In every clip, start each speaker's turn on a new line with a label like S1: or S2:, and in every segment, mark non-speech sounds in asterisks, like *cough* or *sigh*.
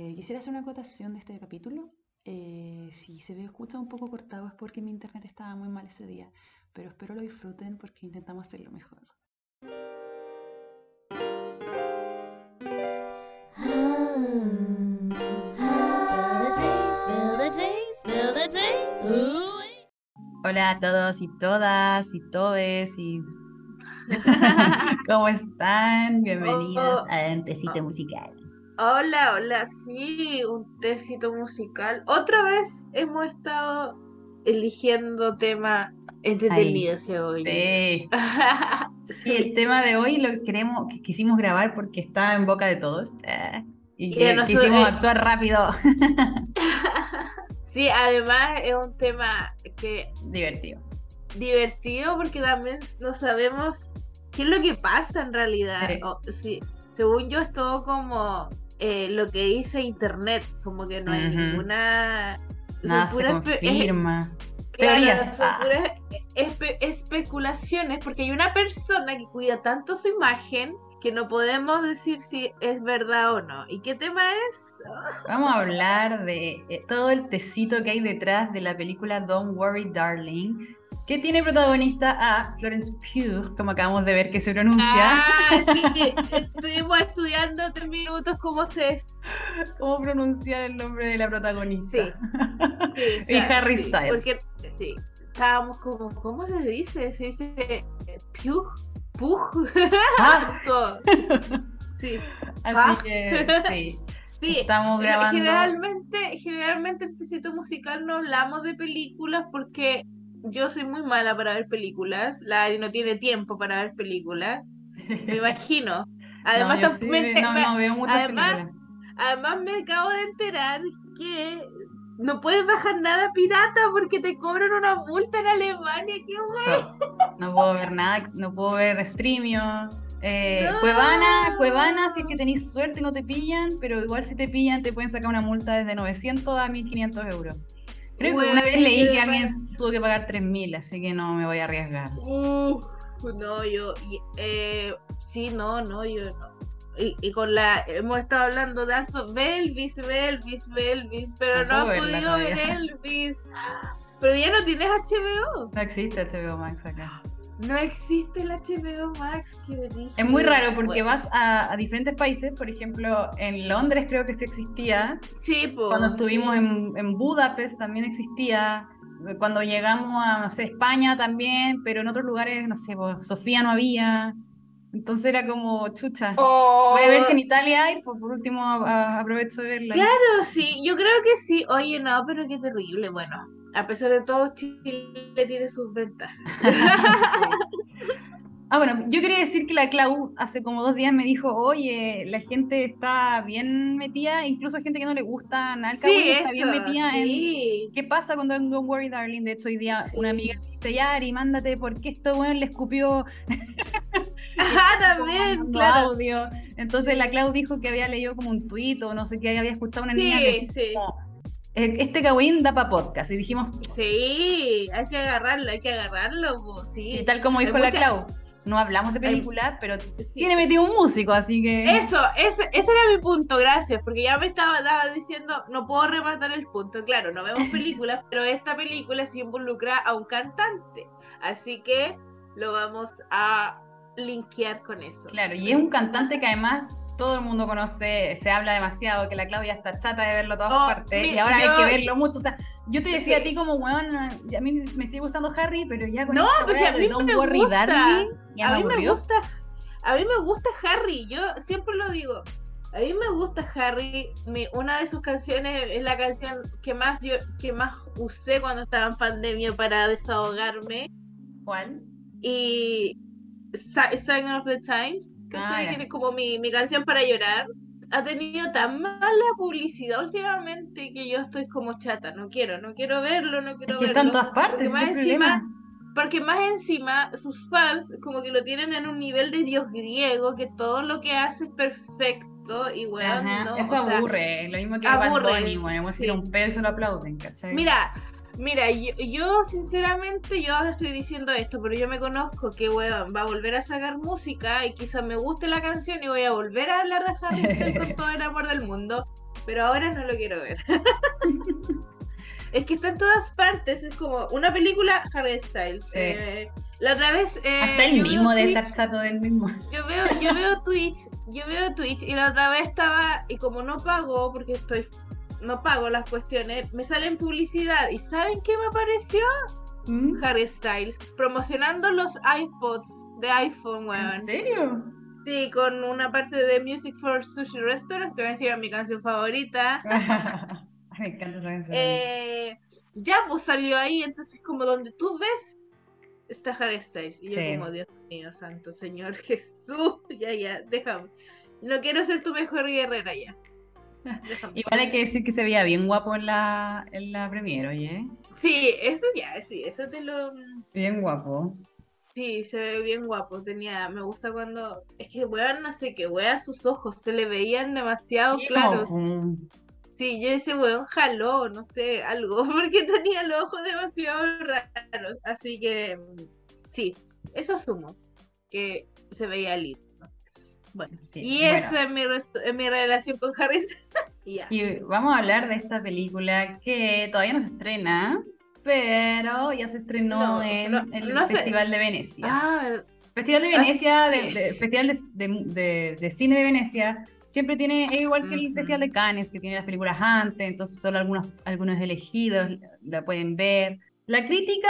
S1: Eh, quisiera hacer una acotación de este capítulo. Eh, si se ve escucha un poco cortado es porque mi internet estaba muy mal ese día, pero espero lo disfruten porque intentamos hacerlo mejor. Hola a todos y todas y todes y *laughs* *laughs* ¿Cómo están? Bienvenidos
S2: Oh.
S1: a Un Tecito Musical.
S2: Hola, hola, sí, un tecito musical. Otra vez hemos estado eligiendo tema entretenidos hoy.
S1: Sí. *laughs* Sí, el tema de hoy lo queremos, que quisimos grabar porque está en boca de todos. eh, y
S2: Y
S1: que
S2: nosotros-
S1: quisimos actuar rápido. *laughs*
S2: Sí, además es un tema que
S1: Divertido.
S2: divertido porque también no sabemos qué es lo que pasa en realidad.
S1: Sí.
S2: O- sí, según yo es todo como eh, lo que dice internet, como que no hay ninguna...
S1: Nada se confirma. *laughs*
S2: Claro,
S1: Teorías.
S2: son
S1: Ah.
S2: espe- especulaciones porque hay una persona que cuida tanto su imagen que no podemos decir si es verdad o no. ¿Y qué tema es? *laughs*
S1: Vamos a hablar de eh, todo el tecito que hay detrás de la película Don't Worry Darling, que tiene protagonista a Florence Pugh, como acabamos de ver que se pronuncia,
S2: Ah, sí, *laughs* estuvimos estudiando tres minutos cómo se...
S1: cómo pronunciar el nombre de la protagonista.
S2: Sí. sí, *laughs*
S1: Y Harry Styles.
S2: Porque sí, estábamos como, ¿cómo se dice? Se dice eh, Pugh, Pugh.
S1: Ah. *laughs*
S2: Sí.
S1: así
S2: Ah.
S1: que sí,
S2: Sí,
S1: estamos grabando.
S2: Generalmente, generalmente en Tecito Musical no hablamos de películas porque yo soy muy mala para ver películas. La Ari no tiene tiempo para ver películas. Me *laughs* imagino. Además,
S1: no, yo
S2: tam-
S1: sí,
S2: me ente-
S1: no,
S2: me-
S1: no veo muchas
S2: además-
S1: películas.
S2: además me acabo de enterar que no puedes bajar nada pirata porque te cobran una multa en Alemania. ¡Qué
S1: So, no puedo ver nada, no puedo ver Streamio. Eh,
S2: No.
S1: Cuevana, Cuevana, si es que tenéis suerte y no te pillan, pero igual si te pillan te pueden sacar una multa desde 900 a 1500 euros. Creo que una vez leí que alguien tuvo que pagar 3000, así que no me voy a arriesgar.
S2: Uf, no, yo, eh, sí, no, no, yo no. Y, y con la, hemos estado hablando de harto, Belvis, Belvis, Belvis, pero
S1: No
S2: no, he podido ver. Elvis. Pero ya no tienes HBO.
S1: No existe HBO Max acá.
S2: No existe el HBO Max, qué brígido.
S1: Es muy raro porque
S2: Bueno,
S1: vas a, a diferentes países, por ejemplo, en Londres creo que sí existía,
S2: Sí, po.
S1: Cuando estuvimos en, en Budapest también existía. Cuando llegamos a, no sé, España también, pero en otros lugares, no sé, pues, Sofía no había. Entonces era como, chucha.
S2: Oh,
S1: Voy a ver si en Italia hay, pues por último a- a- aprovecho de verla.
S2: Claro, sí, yo creo que sí. Oye, no, pero qué terrible. Bueno, a pesar de todo, Chile tiene sus ventajas. *laughs*
S1: Ah, bueno, yo quería decir que la Clau hace como dos días me dijo, oye, la gente está bien metida, incluso gente que no le gusta nada,
S2: Sí,
S1: está bien metida en
S2: sí.
S1: ¿Qué pasa cuando en Don't Worry Darling? De hecho, hoy día una amiga me dice, Yari, mándate, porque esto, weón, le escupió *laughs*
S2: Ajá, también, claro.
S1: audio. Entonces la Clau dijo que había leído como un tuit o no sé qué, había escuchado a una niña que decía
S2: sí.
S1: como, "Eh, este Kawin da para podcast. Y dijimos,
S2: Sí, hay que agarrarlo, hay que agarrarlo, po, sí.
S1: y tal como
S2: Hay
S1: dijo la
S2: mucha-
S1: Clau, no hablamos de películas, pero tiene metido un músico, así que...
S2: Eso, ese, ese era mi punto, gracias, porque ya me estaba, estaba diciendo, no puedo rematar el punto. Claro, no vemos *laughs* películas, pero esta película sí involucra a un cantante. Así que lo vamos a linkear con eso.
S1: Claro, y es un cantante que además todo el mundo conoce, se habla demasiado, que la Claudia está chata de verlo a todas
S2: Oh,
S1: partes, y ahora
S2: yo-
S1: hay que verlo mucho. O sea, yo te decía a ti como, weón, a mí me sigue gustando Harry, pero ya con
S2: No,
S1: wea
S2: a
S1: de
S2: mí
S1: Don't
S2: me
S1: Worry
S2: gusta.
S1: Darling, ya
S2: a
S1: me
S2: mí me gusta, a mí me gusta Harry, yo siempre lo digo. A mí me gusta Harry, mi, una de sus canciones es la canción que más yo que más usé cuando estaba en pandemia para desahogarme
S1: ¿Cuál?
S2: y Sign of the Times, ¿cachai? Que es como mi, mi canción para llorar. Ha tenido tan mala publicidad últimamente que yo estoy como chata, no quiero, no quiero verlo, no
S1: Es
S2: quiero
S1: que está en
S2: verlo.
S1: todas partes,
S2: porque más
S1: es
S2: encima, porque más encima sus fans como que lo tienen en un nivel de dios griego que todo lo que hace es perfecto y weón, no,
S1: eso
S2: o sea,
S1: aburre, lo mismo que Bad
S2: aburre,
S1: Bunny, bueno, hemos
S2: sí.
S1: un peso lo aplauden, ¿cachai?
S2: Mira, mira, yo, yo sinceramente yo estoy diciendo esto, pero yo me conozco que weón va a volver a sacar música y quizás me guste la canción y voy a volver a hablar de Harry Styles con *laughs* todo el amor del mundo. pero ahora no lo quiero ver. *laughs* es que está en todas partes, es como una película Harry Styles. Eh, la otra vez. Eh,
S1: Hasta el mismo de estar chato del mismo.
S2: Yo veo, yo veo Twitch, yo veo Twitch y la otra vez estaba, y como no pago, porque estoy, no pago las cuestiones, me salen publicidad. ¿Y saben qué me apareció?
S1: ¿Mm?
S2: Harry Styles promocionando los iPods de iPhone, weón.
S1: ¿En serio?
S2: Sí, con una parte de Music for Sushi Restaurant, que me mi canción favorita. *laughs*
S1: me encanta esa canción.
S2: Eh, ya pues salió ahí, entonces como donde tú ves está Harry Styles. Y
S1: Sí.
S2: yo como, Dios mío, santo Señor *laughs* Jesús, ya, ya, déjame. No quiero ser tu mejor guerrera ya.
S1: Igual *laughs* hay que decir que se veía bien guapo en la, en la premiere, oye.
S2: Sí, eso ya, sí, eso te lo...
S1: Bien guapo.
S2: Sí, se ve bien guapo. Tenía, me gusta cuando. Es que weón, no sé qué, weón, sus ojos se le veían demasiado
S1: Sí,
S2: claros. Sí, yo ese weón jaló, no sé, algo, *laughs* porque tenía los ojos demasiado raros. Así que sí, eso asumo, que se veía lindo. Bueno,
S1: Sí,
S2: y
S1: bueno.
S2: eso es mi, es mi relación con Harry. Y ya.
S1: Y vamos a hablar de esta película que todavía no se estrena, pero ya se estrenó
S2: No,
S1: en
S2: no,
S1: el
S2: no sé.
S1: Festival de Venecia.
S2: Ah,
S1: Festival de
S2: Ah,
S1: Venecia, de,
S2: sí.
S1: de- Festival de, de- de- de Cine de Venecia, siempre tiene, es igual que el
S2: Ujú.
S1: Festival de Cannes, que tiene las películas antes, entonces solo algunos, algunos elegidos la pueden ver. La crítica,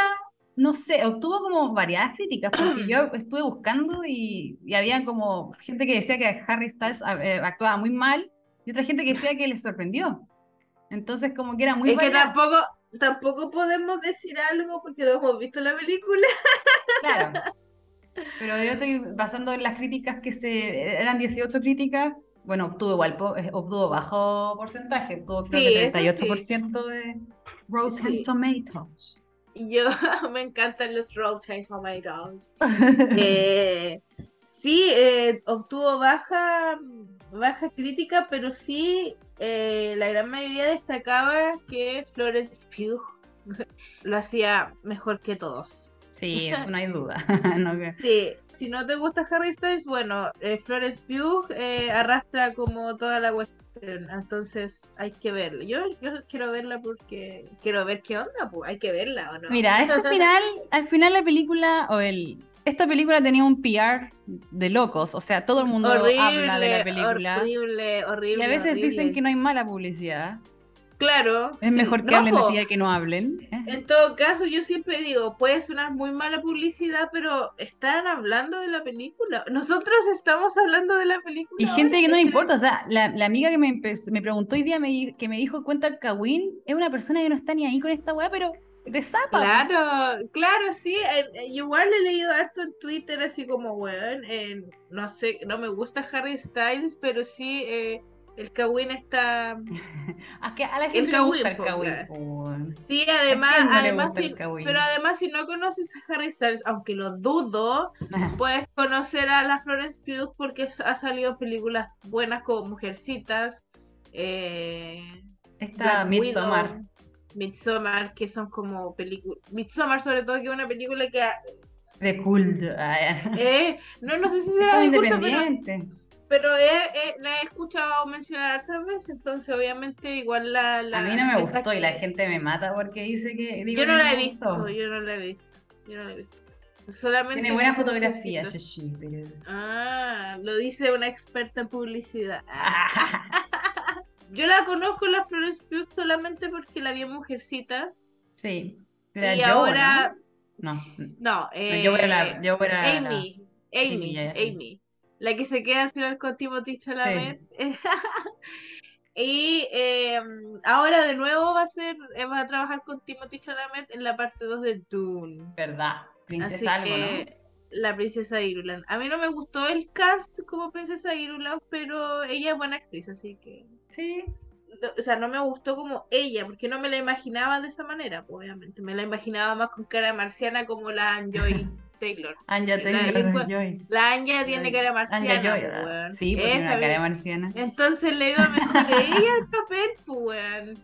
S1: no sé, obtuvo como variadas críticas, porque yo *clears throat* estuve buscando y, y había como gente que decía que Harry Styles eh, actuaba muy mal y otra gente que decía que les sorprendió. Entonces como que era muy
S2: es que tampoco, tampoco podemos decir algo porque lo hemos visto en la película.
S1: Claro. *laughs* Pero yo estoy basando en las críticas que se. Eran 18 críticas. Bueno, obtuvo igual, eh, obtuvo bajo porcentaje, obtuvo creo
S2: Sí,
S1: que
S2: eso sí.
S1: 38% de Rotten
S2: Sí.
S1: Tomatoes.
S2: Y yo *laughs* me encantan los Rotten Tomatoes. *laughs* Eh, sí, eh, obtuvo baja, baja crítica, pero sí eh, la gran mayoría destacaba que Florence Pugh *laughs* lo hacía mejor que todos.
S1: Sí, eso no hay duda. *laughs* No que-
S2: Sí, si no te gusta Harry Styles, bueno, eh, Florence Pugh eh, arrastra como toda la cuestión, entonces hay que verla. Yo, yo quiero verla porque quiero ver qué onda, pues hay que verla o no.
S1: Mira, este *laughs* final, al final la película, o el. Esta película tenía un PR de locos, o sea, todo el mundo
S2: horrible,
S1: habla de la película.
S2: horrible, horrible.
S1: Y a veces
S2: horrible.
S1: dicen que no hay mala publicidad.
S2: Claro.
S1: Es
S2: sí.
S1: mejor que
S2: No,
S1: hablen de ti que no hablen. ¿eh?
S2: En todo caso, yo siempre digo, puede sonar muy mala publicidad, pero están hablando de la película. Nosotros estamos hablando de la película.
S1: Y gente que no le importa, o sea, la, la amiga que me, me preguntó hoy día, me, que me dijo cuenta el Kawin, es una persona que no está ni ahí con esta weá, pero te zapa.
S2: Claro, claro, sí. eh, eh, igual he leído harto en Twitter, así como, weón, eh, no sé, no me gusta Harry Styles, pero sí, eh, el Kawin está... *laughs*
S1: Es que a la gente le
S2: Kawin,
S1: gusta el
S2: po,
S1: Kawin. weón.
S2: Sí, además,
S1: no le
S2: además
S1: gusta
S2: si- pero además si no conoces a Harry Styles, aunque lo dudo, *laughs* puedes conocer a la Florence Pugh porque ha salido películas buenas como Mujercitas, eh,
S1: Esta Midsommar.
S2: Widow, Midsommar, que son como películas, Midsommar sobre todo que es una película que
S1: De culto. ah,
S2: eh, no, no sé si será de culto, pero,
S1: independiente.
S2: pero he- he- la he escuchado mencionar otras veces, entonces obviamente igual la... la
S1: A mí no me gustó y la gente me mata porque dice que. digo
S2: Yo no la he visto, yo no la he visto, yo no la he visto. Solamente
S1: Tiene buena fotografía, sí, pero.
S2: Ah, lo dice una experta en publicidad. *laughs* Yo la conozco la Florence Pugh solamente porque la vi en Mujercitas.
S1: Sí. Era
S2: y ahora.
S1: ¿no? No.
S2: No, eh,
S1: yo era la- yo era la-
S2: Amy. Amy,
S1: Amy, ya, ya sé.
S2: Amy. La que se queda al final con Timothy Chalamet. *laughs* y eh, ahora de nuevo va a ser, eh, va a trabajar con Timothy Chalamet en la parte 2 de Dune.
S1: ¿Verdad?
S2: Así
S1: Princesa algo,
S2: que, La princesa Irulan. A mí no me gustó el cast como princesa Irulan, pero ella es buena actriz, así que.
S1: Sí.
S2: O sea, no me gustó como ella, porque no me la imaginaba de esa manera, pues, obviamente. Me la imaginaba más con cara marciana como la Joy *laughs* Taylor.
S1: Anja Taylor
S2: la-
S1: Joy.
S2: La Anya tiene cara
S1: Anja
S2: marciana,
S1: Joy.
S2: pues, weón.
S1: Sí, porque tiene
S2: Esa
S1: una cara marciana.
S2: Entonces le iba a meter *laughs* ella el papel, pues, weón.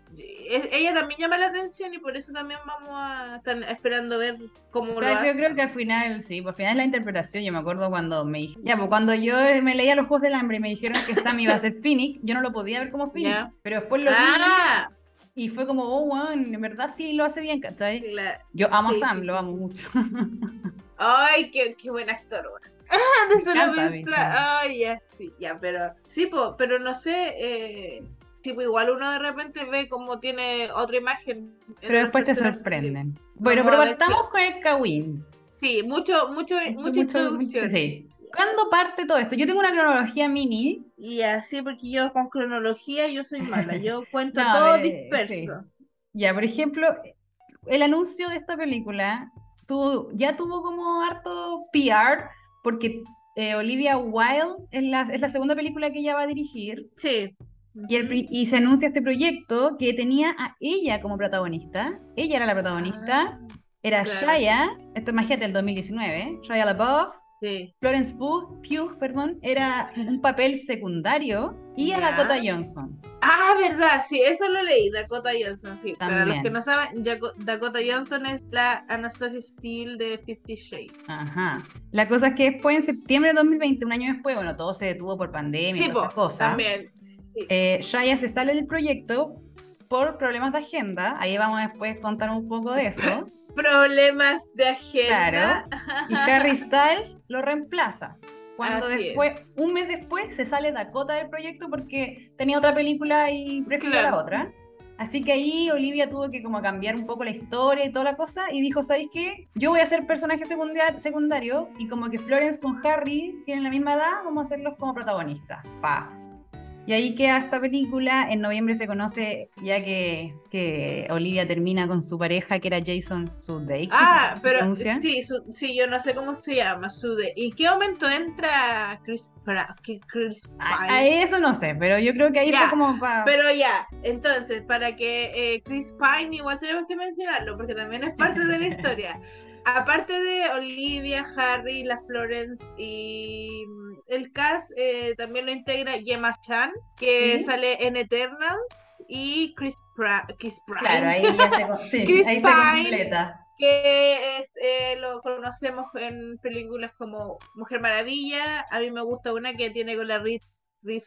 S2: Ella también llama la atención y por eso también vamos a estar esperando ver cómo
S1: O
S2: lo
S1: sea, yo
S2: hace.
S1: creo que al final, sí, pues al final es la interpretación. Yo me acuerdo cuando me dije, ya, pues cuando yo me leía los Juegos del Hambre y me dijeron que Sam iba a ser Phoenix, yo no lo podía ver como Phoenix,
S2: Ya.
S1: pero después lo vi
S2: Ah,
S1: y fue como, oh, wow, en verdad sí lo hace bien, ¿cachai?
S2: claro.
S1: Yo amo
S2: Sí,
S1: a Sam,
S2: sí,
S1: lo
S2: sí,
S1: amo
S2: sí.
S1: mucho. *laughs*
S2: Ay, qué, qué buen actor, weón. *laughs* Ah, de solo pensar. Ay, ya, sí, ya, pero. Sí, po, pero no sé. Eh, tipo, igual uno de repente ve como tiene otra imagen. en
S1: Pero después te sorprenden. Bueno, pero partamos con el Kawin.
S2: Sí, mucho, mucho, mucha introducción.
S1: sí. ¿Cuándo parte todo esto? Yo tengo una cronología mini.
S2: Y así, porque yo con cronología yo soy mala. Yo *laughs* cuento
S1: No,
S2: todo
S1: eh,
S2: disperso.
S1: Ya, por ejemplo, el anuncio de esta película tuvo, ya tuvo como harto PR, porque eh, Olivia Wilde es la, es la segunda película que ella va a dirigir.
S2: Sí.
S1: Y, el y se anuncia este proyecto que tenía a ella como protagonista. Ella era la protagonista.
S2: Ah,
S1: Era
S2: claro.
S1: Shia, esto imagínate el 2019, Shia LaBeouf,
S2: sí.
S1: Florence Pugh, Pugh, perdón, era un papel secundario y a. Dakota Johnson.
S2: Ah, verdad, sí, eso lo leí, Dakota Johnson, sí. Para los que no saben, Dakota Johnson es la Anastasia Steele de Fifty Shades.
S1: Ajá. La cosa es que después, en septiembre de 2020, un año después, bueno, todo se detuvo por pandemia y
S2: Sí,
S1: todas
S2: po,
S1: cosas.
S2: también. Sí.
S1: Eh, Shia se sale del proyecto por problemas de agenda. Ahí vamos después a contar un poco de eso. *laughs*
S2: Problemas de agenda.
S1: Y Harry *laughs* Styles lo reemplaza. Cuando
S2: Así
S1: después,
S2: es.
S1: un mes después, se sale Dakota del proyecto porque tenía otra película y prefirió
S2: Claro.
S1: la otra. Así que ahí Olivia tuvo que como cambiar un poco la historia y toda la cosa y dijo, ¿sabéis qué? Yo voy a ser personaje secundario, secundario y como que Florence con Harry tienen la misma edad, vamos a hacerlos como protagonistas. Pa. Y ahí queda esta película. En noviembre se conoce ya que, que Olivia termina con su pareja que era Jason Sudeikis.
S2: Ah,
S1: ¿se
S2: pero
S1: pronuncia?
S2: sí, su- sí, yo no sé cómo se llama, Sude. ¿Y qué momento entra Chris, para, que Chris
S1: A, eso no sé, pero yo creo que ahí
S2: Ya,
S1: fue como para...
S2: Pero ya, entonces, para que eh, Chris Pine, igual tenemos que mencionarlo, porque también es parte de la historia. Aparte de Olivia, Harry, la Florence y el cast, eh, también lo integra Gemma Chan, que
S1: Sí.
S2: sale en Eternals, y Chris, Pra- Chris Pine,
S1: Claro, ahí ya se, co- sí,
S2: Chris
S1: ahí se completa.
S2: que es- eh, lo conocemos en películas como Mujer Maravilla. A mí me gusta una que tiene con la Reese,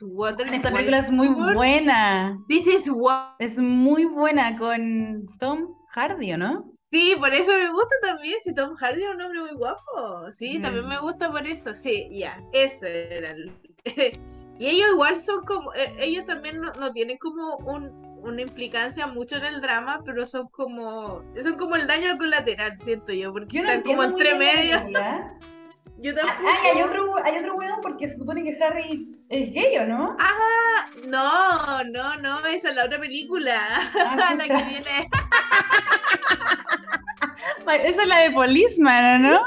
S2: Water-
S1: Esa película es muy buena.
S2: This is what
S1: Es muy buena con Tom Hardy, ¿o ¿no?
S2: Sí, por eso me gusta también. Si Tom Hardy es un hombre muy guapo. Sí,
S1: Mm.
S2: también me gusta por eso. Sí, ya, ese era el... *laughs* Y ellos igual son como, eh, ellos también no, no tienen como un, una implicancia mucho en el drama, pero son como, son como el daño colateral, siento yo, porque
S1: Yo no
S2: están como entre medio. Yo
S1: Ah,
S2: tampoco.
S1: ah, hay otro, hay otro weón porque se supone que Harry es gay, ¿o no?
S2: Ah, no, no, no, esa es la otra película.
S1: Ah, *laughs*
S2: la que viene.
S1: Esa es la de Policeman, ¿o ¿no?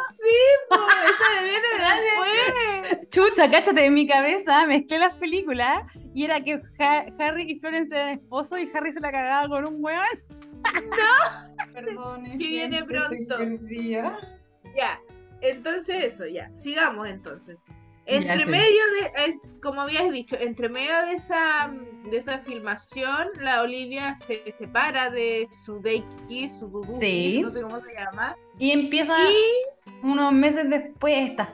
S2: po, esa viene *laughs* después.
S1: Chucha, cáchate, en mi cabeza mezclé las películas y era que Ha- Harry y Florence eran esposos y Harry se la cagaba con un weón. No. Perdón,
S2: Que viene pronto. Ya, entonces eso, ya. Sigamos entonces. Entre
S1: sí.
S2: medio de, eh, como habías dicho, entre medio de esa, de esa filmación, la Olivia se separa de su Deiki, su Dudu,
S1: Sí.
S2: no sé cómo se llama.
S1: Y empieza
S2: Y
S1: unos meses después estas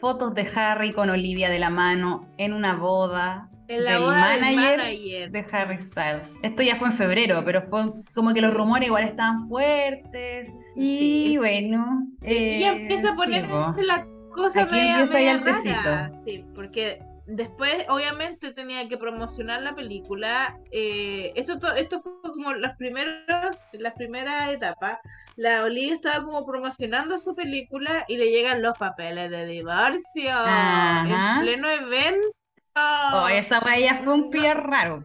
S1: fotos de Harry con Olivia de la mano en una boda
S2: en la
S1: del
S2: boda del
S1: manager
S2: manager.
S1: de Harry Styles. Esto ya fue en febrero, pero fue como que los rumores igual estaban fuertes. Y
S2: Sí.
S1: bueno.
S2: y
S1: eh,
S2: empieza a ponerse
S1: po.
S2: la cosa
S1: Aquí
S2: media, media rara. Sí, porque después obviamente tenía que promocionar la película. eh, esto, to- esto fue como las primeras, las primeras etapas. La Olivia estaba como promocionando su película y le llegan los papeles de divorcio
S1: Ajá.
S2: en pleno evento.
S1: Oh, esa weá ya fue un pie raro.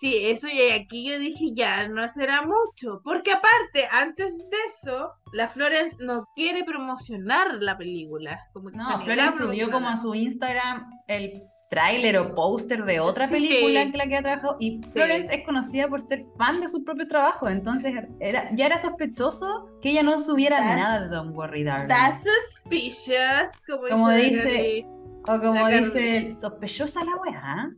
S2: Sí, eso y aquí yo dije ya, no será mucho. Porque aparte, antes de eso, la Florence no quiere promocionar la película. Como que
S1: No, Florence subió como a su Instagram el tráiler o póster de otra
S2: Sí.
S1: película en la que ha trabajado. Y Florence es conocida por ser fan de su propio trabajo. Entonces era, ya era sospechoso que ella no subiera
S2: That's-
S1: nada de Don't Worry Darling.
S2: That's suspicious, como,
S1: Como
S2: dice.
S1: O como dice, sospechosa la weá.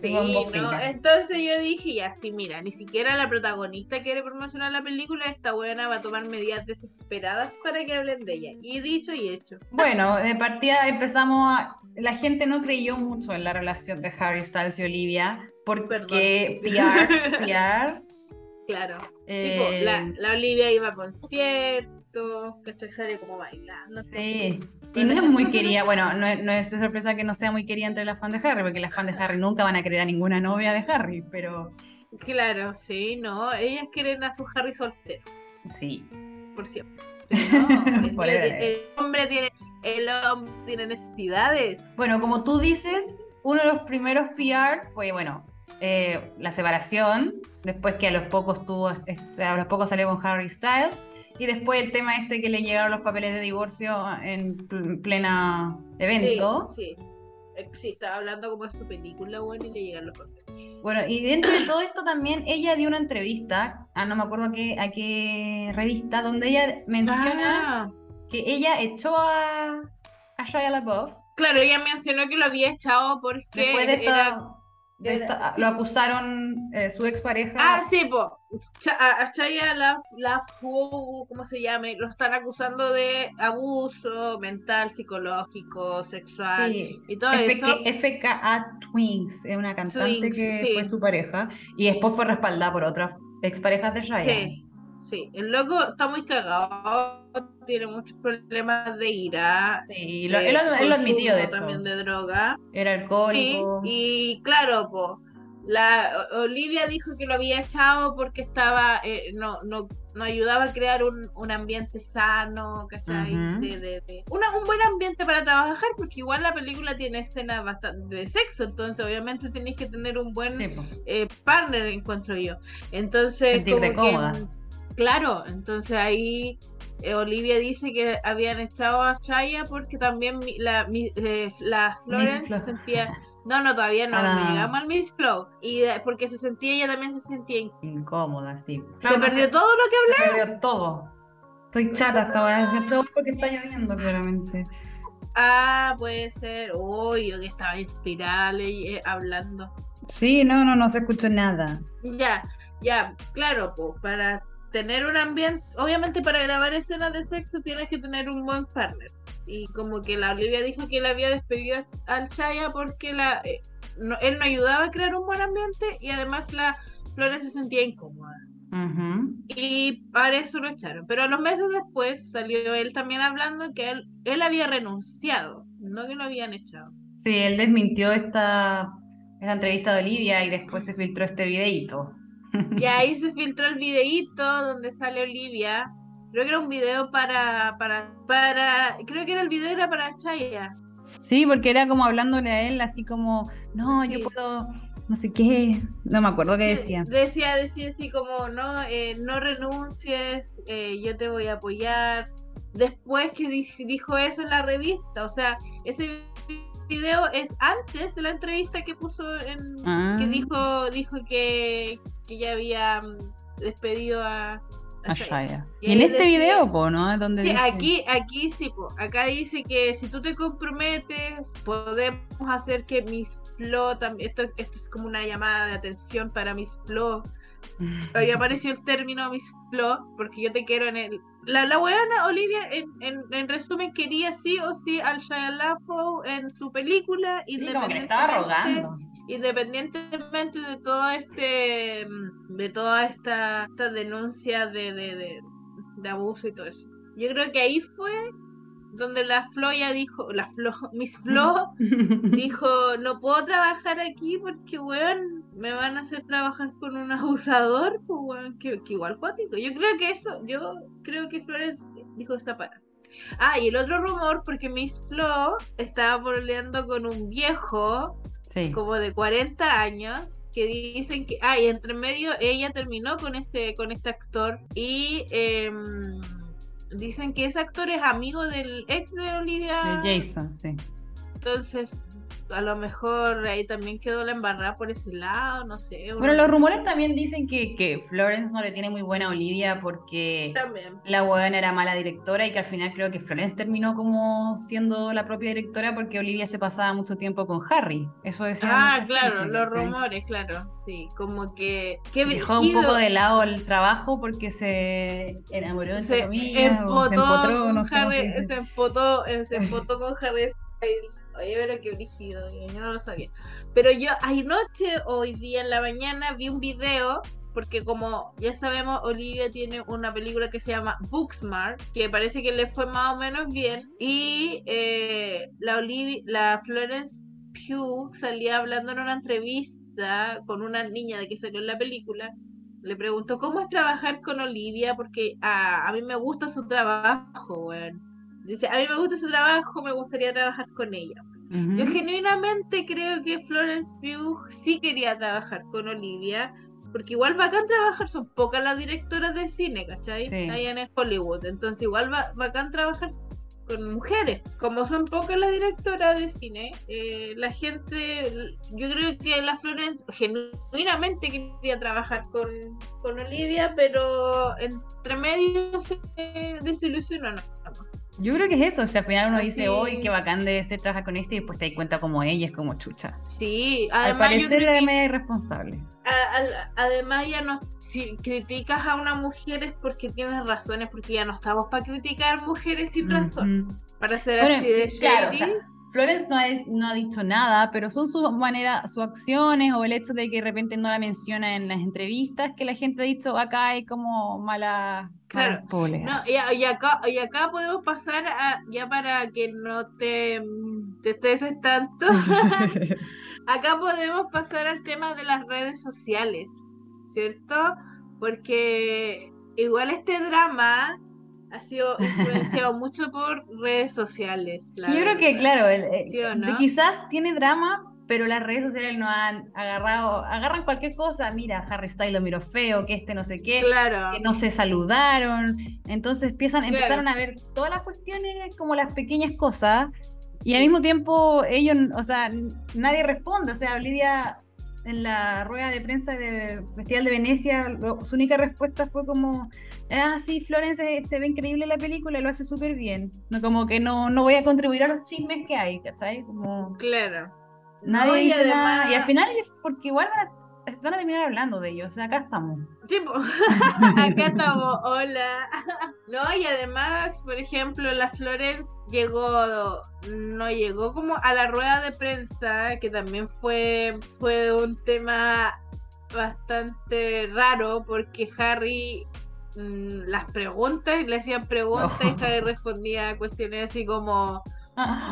S2: Sí,
S1: Con
S2: no, entonces yo dije, ya, sí, mira, ni siquiera la protagonista quiere promocionar la película, esta buena va a tomar medidas desesperadas para que hablen de ella. Y dicho y hecho. *laughs*
S1: Bueno, de partida empezamos a... La gente no creyó mucho en la relación de Harry Styles y Olivia porque
S2: Perdón.
S1: PR, *laughs* PR
S2: Claro.
S1: eh,
S2: Tipo, la, la Olivia iba a conciertos, ¿cachai? Sale como bailando.
S1: Sí, y no es muy querida, bueno, no, es- no es de sorpresa que no sea muy querida entre las fans de Harry, porque las fans de Harry nunca van a querer a ninguna novia de Harry, pero
S2: Claro, sí, no, ellas quieren a su Harry soltero,
S1: sí.
S2: por siempre. No, *laughs* el hombre tiene, el hombre tiene necesidades.
S1: Bueno, como tú dices, uno de los primeros PR fue, bueno, eh, la separación, después que a los pocos tuvo, este, a los pocos salió con Harry Styles, y después el tema este que le llegaron los papeles de divorcio en pl- plena evento.
S2: Sí, sí. Eh, Sí, estaba hablando como de su película, bueno, y le llegan los papeles.
S1: Bueno, y dentro de todo esto también ella dio una entrevista, ah, no me acuerdo a qué, a qué revista, donde ella menciona
S2: Ah,
S1: que ella echó a, a Shia LaBeouf
S2: claro, ella mencionó que lo había echado porque
S1: después de
S2: era...
S1: esta-
S2: sí.
S1: lo acusaron eh, su expareja.
S2: Ah, sí, po. A Chaya la, la fu- ¿cómo se llame? Lo están acusando de abuso mental, psicológico, sexual
S1: Sí.
S2: y todo eso.
S1: FKA Twins, es una cantante que
S2: sí.
S1: fue su pareja y después fue respaldada por otras exparejas de Shia.
S2: Sí, sí. El loco está muy cagado, tiene muchos problemas de ira.
S1: Sí, lo- él, lo- él lo admitió, de hecho.
S2: También de droga.
S1: Era
S2: Sí,
S1: alcohólico.
S2: y claro, po, la Olivia dijo que lo había echado porque estaba, eh, no, no, no ayudaba a crear un, un ambiente sano, ¿cachai? De- de- de- una- un buen ambiente para trabajar, porque igual la película tiene escenas bastante de sexo, entonces obviamente tenéis que tener un buen
S1: Sí,
S2: eh, partner, encuentro yo. Entonces, como que, claro, entonces ahí eh, Olivia dice que habían echado a Shaya porque también mi- la, mi- eh, la Florence
S1: Flo-
S2: se sentía. No, no, todavía no,
S1: Ah.
S2: no llegamos al Miss Flow. Y de- porque se sentía, ella también se sentía. in-
S1: Incómoda, sí.
S2: Se perdió todo lo que hablé.
S1: Se perdió todo. Estoy chata hasta ahora, porque está lloviendo claramente.
S2: Ah, puede ser. Uy, yo que estaba inspirada eh, hablando.
S1: Sí, no, no, no se escuchó nada.
S2: Ya, ya, claro, pues para tener un ambiente, obviamente para grabar escenas de sexo tienes que tener un buen partner. Y como que la Olivia dijo que la había despedido al Chaya porque la, eh, no- él no ayudaba a crear un buen ambiente y además la Flores se sentía incómoda. Y para eso lo echaron. Pero a los meses después salió él también hablando que él, él había renunciado, no que lo habían echado.
S1: Sí, él desmintió esta, esta entrevista de Olivia y después se filtró este videíto.
S2: Y ahí se filtró el videíto donde sale Olivia. Creo que era un video para, para, para, creo que era el video era para Chaya.
S1: Sí, porque era como hablándole a él, así como, no, yo puedo, no sé qué, no me acuerdo qué decía.
S2: Decía, decía así como, no, eh, no renuncies, eh, yo te voy a apoyar. Después que di- dijo eso en la revista, o sea, ese video es antes de la entrevista que puso en,
S1: Ah.
S2: que dijo, dijo que, que ya había mm, despedido a, Shaya. Y
S1: Y en este
S2: decía-
S1: video, po, ¿no? Donde
S2: Sí,
S1: dice-
S2: aquí, aquí sí, po. acá dice que si tú te comprometes, podemos hacer que Miss Flo también, esto, esto es como una llamada de atención para Miss Flo. *laughs* Ahí apareció el término Miss Flo, porque yo te quiero en el... La, la weona Olivia, en, en, en resumen, quería sí o sí al Shia LaBeouf en su película,
S1: Sí, como que le estaba rogando.
S2: Independientemente de todo este de toda esta, esta denuncia de, de, de, de abuso y todo eso. Yo creo que ahí fue donde la Flo ya dijo la Flo *laughs* Miss Flo *laughs* dijo no puedo trabajar aquí porque weón me van a hacer trabajar con un abusador pues weón que, que igual cuático yo creo que eso yo creo que Florence dijo esa para. Ah, y el otro rumor, porque Miss Flo estaba peleando con un viejo
S1: Sí.
S2: como de 40 años que dicen que ah y entre medio ella terminó con ese con este actor y em, dicen que ese actor es amigo del ex de Olivia
S1: De Jason, sí.
S2: entonces a lo mejor ahí también quedó la embarrada por ese lado, no sé.
S1: Bueno, los rumores también dicen que, que Florence no le tiene muy buena a Olivia porque la buena era mala directora y que al final creo que Florence terminó como siendo la propia directora porque Olivia se pasaba mucho tiempo con Harry. Eso decía.
S2: Ah, claro, los rumores, claro, sí, como que...
S1: Dejó un poco de lado el trabajo porque se enamoró de se empotó,
S2: se empotó no Harry, se empotó, se empotó con Harry Oye, pero qué brígido, yo no lo sabía. Pero yo anoche, hoy día en la mañana, vi un video, porque como ya sabemos, Olivia tiene una película que se llama Booksmart, que parece que le fue más o menos bien, y eh, la, Olivia, la Florence Pugh salía hablando en una entrevista con una niña de que salió en la película, le preguntó cómo es trabajar con Olivia, porque a, a mí me gusta su trabajo, weón. Dice, a mí me gusta su trabajo, me gustaría trabajar con ella. Yo genuinamente creo que Florence Pugh sí quería trabajar con Olivia, porque igual bacán trabajar, son pocas las directoras de cine, ¿cachai? Ahí en Hollywood, entonces igual va, bacán trabajar con mujeres. Como son pocas las directoras de cine, eh, la gente, yo creo que la Florence genuinamente quería trabajar con, con Olivia, pero entre medio se desilusionó. No,
S1: yo creo que es eso, es que al final uno dice, hoy qué bacán de ser trabajar con este y después te das cuenta como ella es como chucha.
S2: Sí,
S1: además. Al parecer yo creo irresponsable.
S2: además, ya no. Si criticas a una mujer es porque tienes razones, porque ya no estamos para criticar mujeres sin razón. Para ser así de claro,
S1: Florence no ha, no ha, dicho nada, pero son sus maneras, sus acciones o el hecho de que de repente no la menciona en las entrevistas que la gente ha dicho acá hay como mala.
S2: Claro. no, y, acá, y acá podemos pasar a, ya para que no te, te estés tanto. *laughs* acá podemos pasar al tema de las redes sociales, ¿cierto? Porque igual este drama ha sido influenciado mucho por redes sociales.
S1: Yo creo que, claro, quizás tiene drama, pero las redes sociales no han agarrado, agarran cualquier cosa, mira, Harry Styles lo miró feo, que este no sé qué, que no se saludaron, entonces empiezan, empezaron a ver todas las cuestiones como las pequeñas cosas, y al mismo tiempo ellos, o sea, nadie responde, o sea, Olivia en la rueda de prensa del Festival de Venecia, su única respuesta fue como, ah, sí, Florence se, ve increíble la película, lo hace súper bien. No, como que no, no voy a contribuir a los chismes que hay, ¿cachai? Como...
S2: Claro.
S1: Nadie dice nada. Y al final, porque igual van a terminar hablando de ellos. O sea, acá estamos.
S2: Tipo, *laughs* acá estamos, hola. *laughs* No, y además, por ejemplo, la Florence llegó, no llegó como a la rueda de prensa, que también fue, fue un tema bastante raro, porque Harry mm, las preguntas, le hacían preguntas y *laughs* Harry respondía a cuestiones así como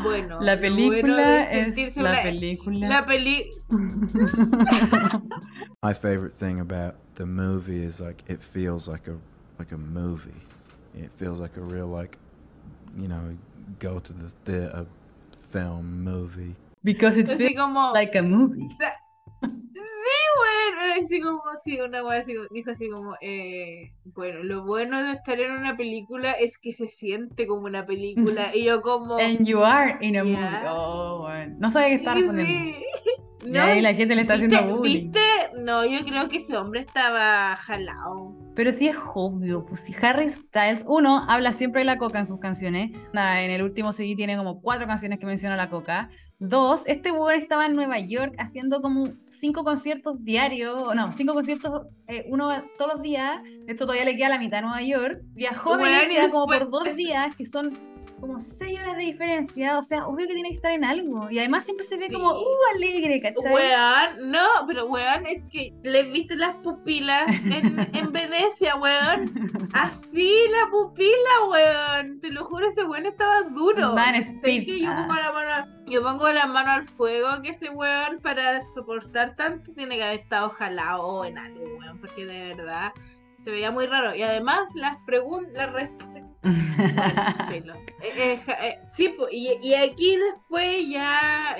S2: bueno,
S1: la película es la película.
S2: La peli *laughs*
S3: My favorite thing about the movie is like it feels like a like a movie. It feels like a real like you know go to the theater film movie
S1: because it feels como, like a movie. *laughs*
S2: Sí, bueno, así como, sí, una wea así, dijo así como, eh, bueno, lo bueno de estar en una película es que se siente como una película, *laughs* y yo como...
S1: And you are in a movie, oh, bueno. No sabía que estaba respondiendo. Sí. No, y ahí la gente le está haciendo bullying.
S2: ¿Viste? No, yo creo que ese hombre estaba jalado.
S1: Pero sí es obvio, pues si Harry Styles, uno, habla siempre de la coca en sus canciones. En el último CD tiene como cuatro canciones que menciona la coca. Dos, este weón estaba en Nueva York haciendo como cinco conciertos diarios, no, cinco conciertos, eh, uno todos los días. Esto todavía le queda la mitad a Nueva York. Viajó a Venecia como por dos días, que son como seis horas de diferencia, o sea, obvio que tiene que estar en algo. Y además siempre se ve como, uh, alegre, ¿cachai?
S2: Weón, no, pero weón, es que le viste las pupilas en, *laughs* en Venecia, weón. Así la pupila, weón. Te lo juro, ese weón estaba duro.
S1: Man, speed.
S2: Que yo, pongo la mano, yo pongo la mano al fuego que ese weón para soportar tanto tiene que haber estado jalado en algo, weón, porque de verdad se veía muy raro. Y además las preguntas, las respuestas *laughs* Eh, eh, eh, sí, y, aquí después ya,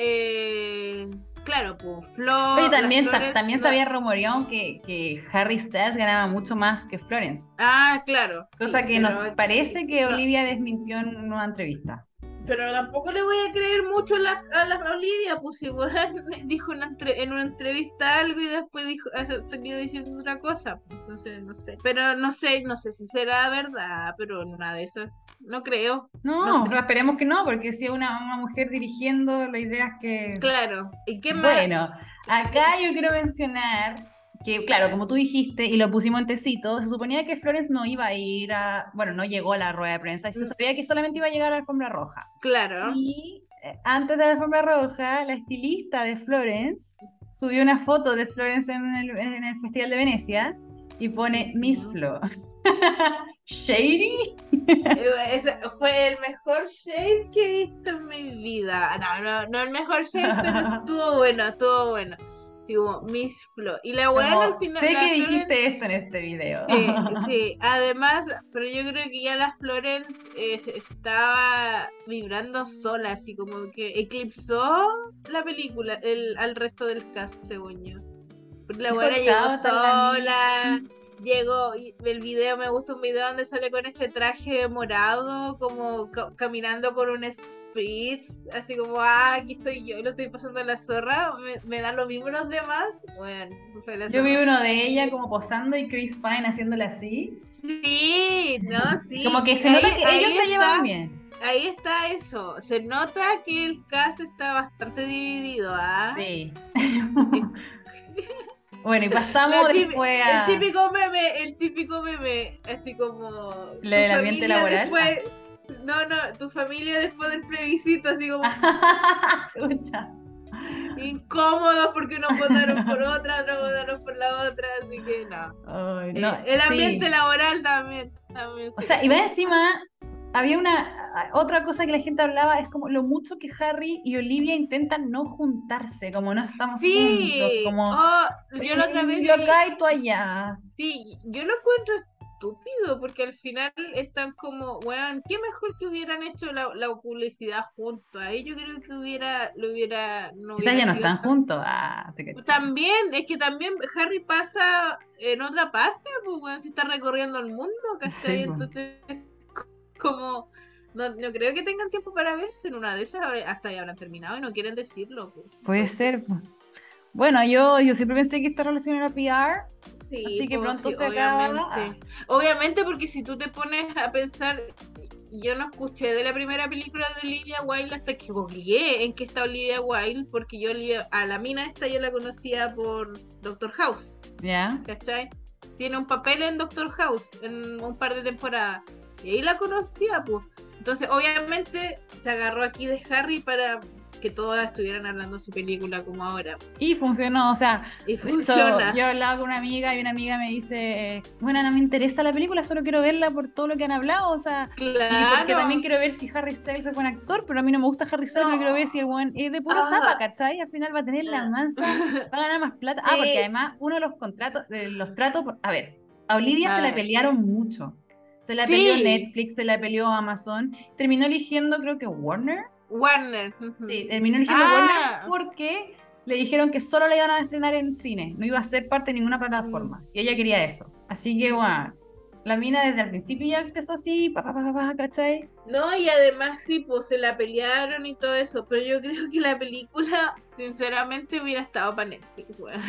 S2: claro, pues Flor.
S1: también, también se había rumoreado que, que Harry Styles ganaba mucho más que Florence.
S2: Ah, claro.
S1: Cosa que nos parece que Olivia desmintió en una entrevista.
S2: Pero tampoco le voy a creer mucho a la, a la Olivia, pues igual *laughs* dijo una entre- en una entrevista algo y después dijo, ha salido diciendo otra cosa. pues, Entonces, no sé. Pero no sé, no sé si será verdad, pero nada de eso. No creo.
S1: No,
S2: No sé.
S1: esperemos que no, porque si es una, una mujer dirigiendo, la idea es que...
S2: Claro. ¿Y qué más?
S1: Bueno, acá yo quiero mencionar que, claro, como tú dijiste, y lo pusimos en tecito, se suponía que Flores no iba a ir a, bueno, no llegó a la rueda de prensa, y se
S2: Mm.
S1: sabía que solamente iba a llegar a la alfombra roja.
S2: Claro.
S1: Y eh, antes de la alfombra roja, la estilista de Florence subió una foto de Florence en el, en el Festival de Venecia y pone Miss Flo. *laughs* ¿Shady?
S2: Eh, Ese fue el mejor shade que he visto en mi vida. No, no, no el mejor shade, pero *laughs* estuvo bueno, estuvo bueno. Y la
S1: Como,
S2: al final.
S1: sé que
S2: Florence-
S1: dijiste esto en este video.
S2: Sí, *laughs* sí, además, pero yo creo que ya la Florence eh, estaba vibrando sola, así como que eclipsó la película el, al resto del cast, según yo. Porque la
S1: "Chao,
S2: llegó sola, llegó, el video, me gusta un video donde sale con ese traje morado, como ca- caminando con un Así como, ah, aquí estoy yo, y lo estoy pasando a la zorra, me, me dan lo mismo los demás, bueno,
S1: Yo vi uno de ella como posando y Chris Pine haciéndole así.
S2: Sí, no, sí.
S1: Como que se
S2: Ahí-
S1: nota que ellos se llevan bien.
S2: Ahí está eso. Se nota que el cast está bastante dividido, ¿ah?
S1: Sí. *laughs* bueno, y pasamos después a...
S2: El típico meme, el típico meme, así como.
S1: ¿La del ambiente laboral?
S2: después- no, no, tu familia después del plebiscito, así como *laughs*
S1: Chucha.
S2: incómodos porque unos votaron por otra, otros votaron por la otra, así que no. Eh, el
S1: sí.
S2: ambiente laboral también. también
S1: O
S2: sí.
S1: sea, y va encima, había una otra cosa que la gente hablaba, es como lo mucho que Harry y Olivia intentan no juntarse, como no estamos
S2: Sí,
S1: juntos, como
S2: oh, yo la otra vez
S1: yo
S2: vi-
S1: acá y tú allá.
S2: Sí, yo lo encuentro estúpido porque al final están como, weón, qué mejor que hubieran hecho la, la publicidad juntos. Ahí yo creo que hubiera, lo hubiera, no hubiera
S1: ya no están
S2: tan-
S1: juntos. Ah, te.
S2: También, es que también Harry pasa en otra parte, pues weón, si está recorriendo el mundo, ¿cachai?
S1: Sí, pues.
S2: Entonces, *laughs* como, no, no creo que tengan tiempo para verse en una de esas, hasta ya habrán terminado y no quieren decirlo. pues.
S1: Puede ser. pues. Bueno, yo, yo siempre pensé que esta relación era PR.
S2: Sí,
S1: Así que pronto
S2: sí,
S1: se acaba.
S2: Obviamente. Obviamente, porque si tú te pones a pensar, yo no escuché de la primera película de Olivia Wilde hasta que googleé en qué está Olivia Wilde, porque yo a la mina esta yo la conocía por Doctor House,
S1: ¿Ya?
S2: ¿cachai? Tiene un papel en Doctor House en un par de temporadas. Y ahí la conocía, pues. Entonces, obviamente, se agarró aquí de Harry para que todas estuvieran hablando de su película como ahora.
S1: Y funcionó, o sea,
S2: Y funciona.
S1: yo hablaba con una amiga y una amiga me dice, bueno, no me interesa la película, solo quiero verla por todo lo que han hablado, o sea, y
S2: Claro.
S1: porque también quiero ver si Harry Styles es buen actor, pero a mí no me gusta Harry Styles, no,
S2: No.
S1: quiero ver si el buen es de puro
S2: Ah.
S1: zapa, ¿cachai? Al final va a tener la mansa, va a ganar más plata. Ah, porque además uno de los contratos, de los tratos, por- a ver, a Olivia
S2: A
S1: se la
S2: ver.
S1: pelearon mucho. Se la
S2: Sí.
S1: peleó Netflix, se la peleó Amazon, terminó eligiendo creo que Warner.
S2: Warner.
S1: Sí, terminó eligiendo
S2: Ah.
S1: Warner porque le dijeron que solo la iban a estrenar en cine, no iba a ser parte de ninguna plataforma. Y ella quería eso. Así que, bueno, la mina desde el principio ya empezó así, pa, pa, pa, pa, pa, ¿cachai?
S2: No, y además sí, pues se la pelearon y todo eso, pero yo creo que la película, sinceramente, hubiera estado para Netflix, weón.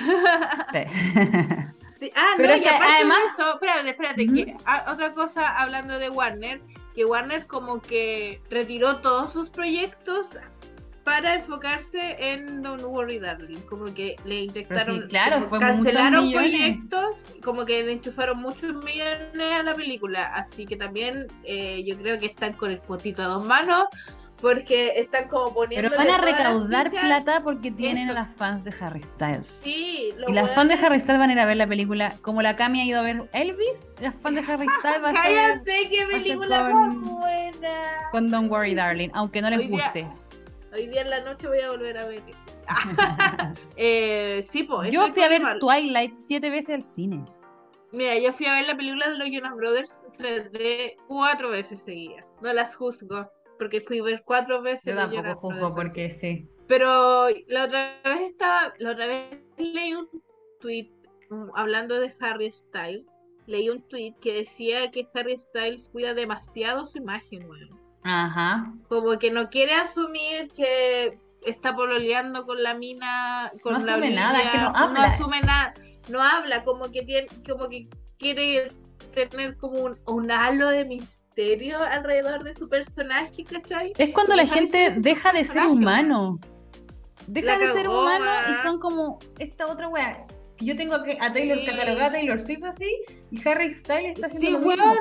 S2: Sí, *laughs* Ah,
S1: Pero
S2: no,
S1: es
S2: y
S1: que
S2: aparte
S1: además-
S2: de eso, espérate, espérate,
S1: Ujú.
S2: que ah, otra cosa hablando de Warner, que Warner como que retiró todos sus proyectos para enfocarse en Don't Worry Darling, como que le inyectaron,
S1: claro,
S2: como
S1: fue muchos
S2: cancelaron proyectos, como que le enchufaron muchos millones a la película, así que también eh, yo creo que están con el potito a dos manos, porque están como poniendo
S1: Pero van a recaudar plata porque tienen
S2: Eso.
S1: a las fans de Harry Styles.
S2: Sí, lo
S1: Y las fans de Harry Styles van a ir a ver la película. Como la Cami ha ido a ver Elvis, las fans de Harry *laughs* Styles va a ser
S2: Cállate, qué película
S1: con-
S2: más buena.
S1: con Don't Worry Darling, aunque no les
S2: Hoy día-
S1: guste.
S2: Hoy día en la noche voy a volver a ver. *laughs* *laughs* eh, sí, pues.
S1: Yo fui a ver Twilight siete veces al cine.
S2: Mira, yo fui a ver la película de los Jonas Brothers 3D cuatro veces seguidas. No las juzgo, porque fui a ver cuatro veces.
S1: Yo tampoco juzgo porque sí.
S2: Pero la otra vez estaba, la otra vez leí un tweet mm, hablando de Harry Styles. Leí un tweet que decía que Harry Styles cuida demasiado su imagen, weón.
S1: Ajá.
S2: Como que no quiere asumir que está pololeando con la mina, con
S1: No
S2: la
S1: asume nada, es que no habla.
S2: asume nada, no habla, como que tiene, como que quiere tener como un, un halo de misterio alrededor de su personaje, ¿cachai?
S1: Es cuando la gente deja de ser humano. Deja
S2: La
S1: de ser humano y son como esta otra wea. Que Yo tengo que- a Taylor
S2: Sí.
S1: catalogada a Taylor Swift así y Harry Styles está haciendo
S2: Sí,
S1: lo mismo.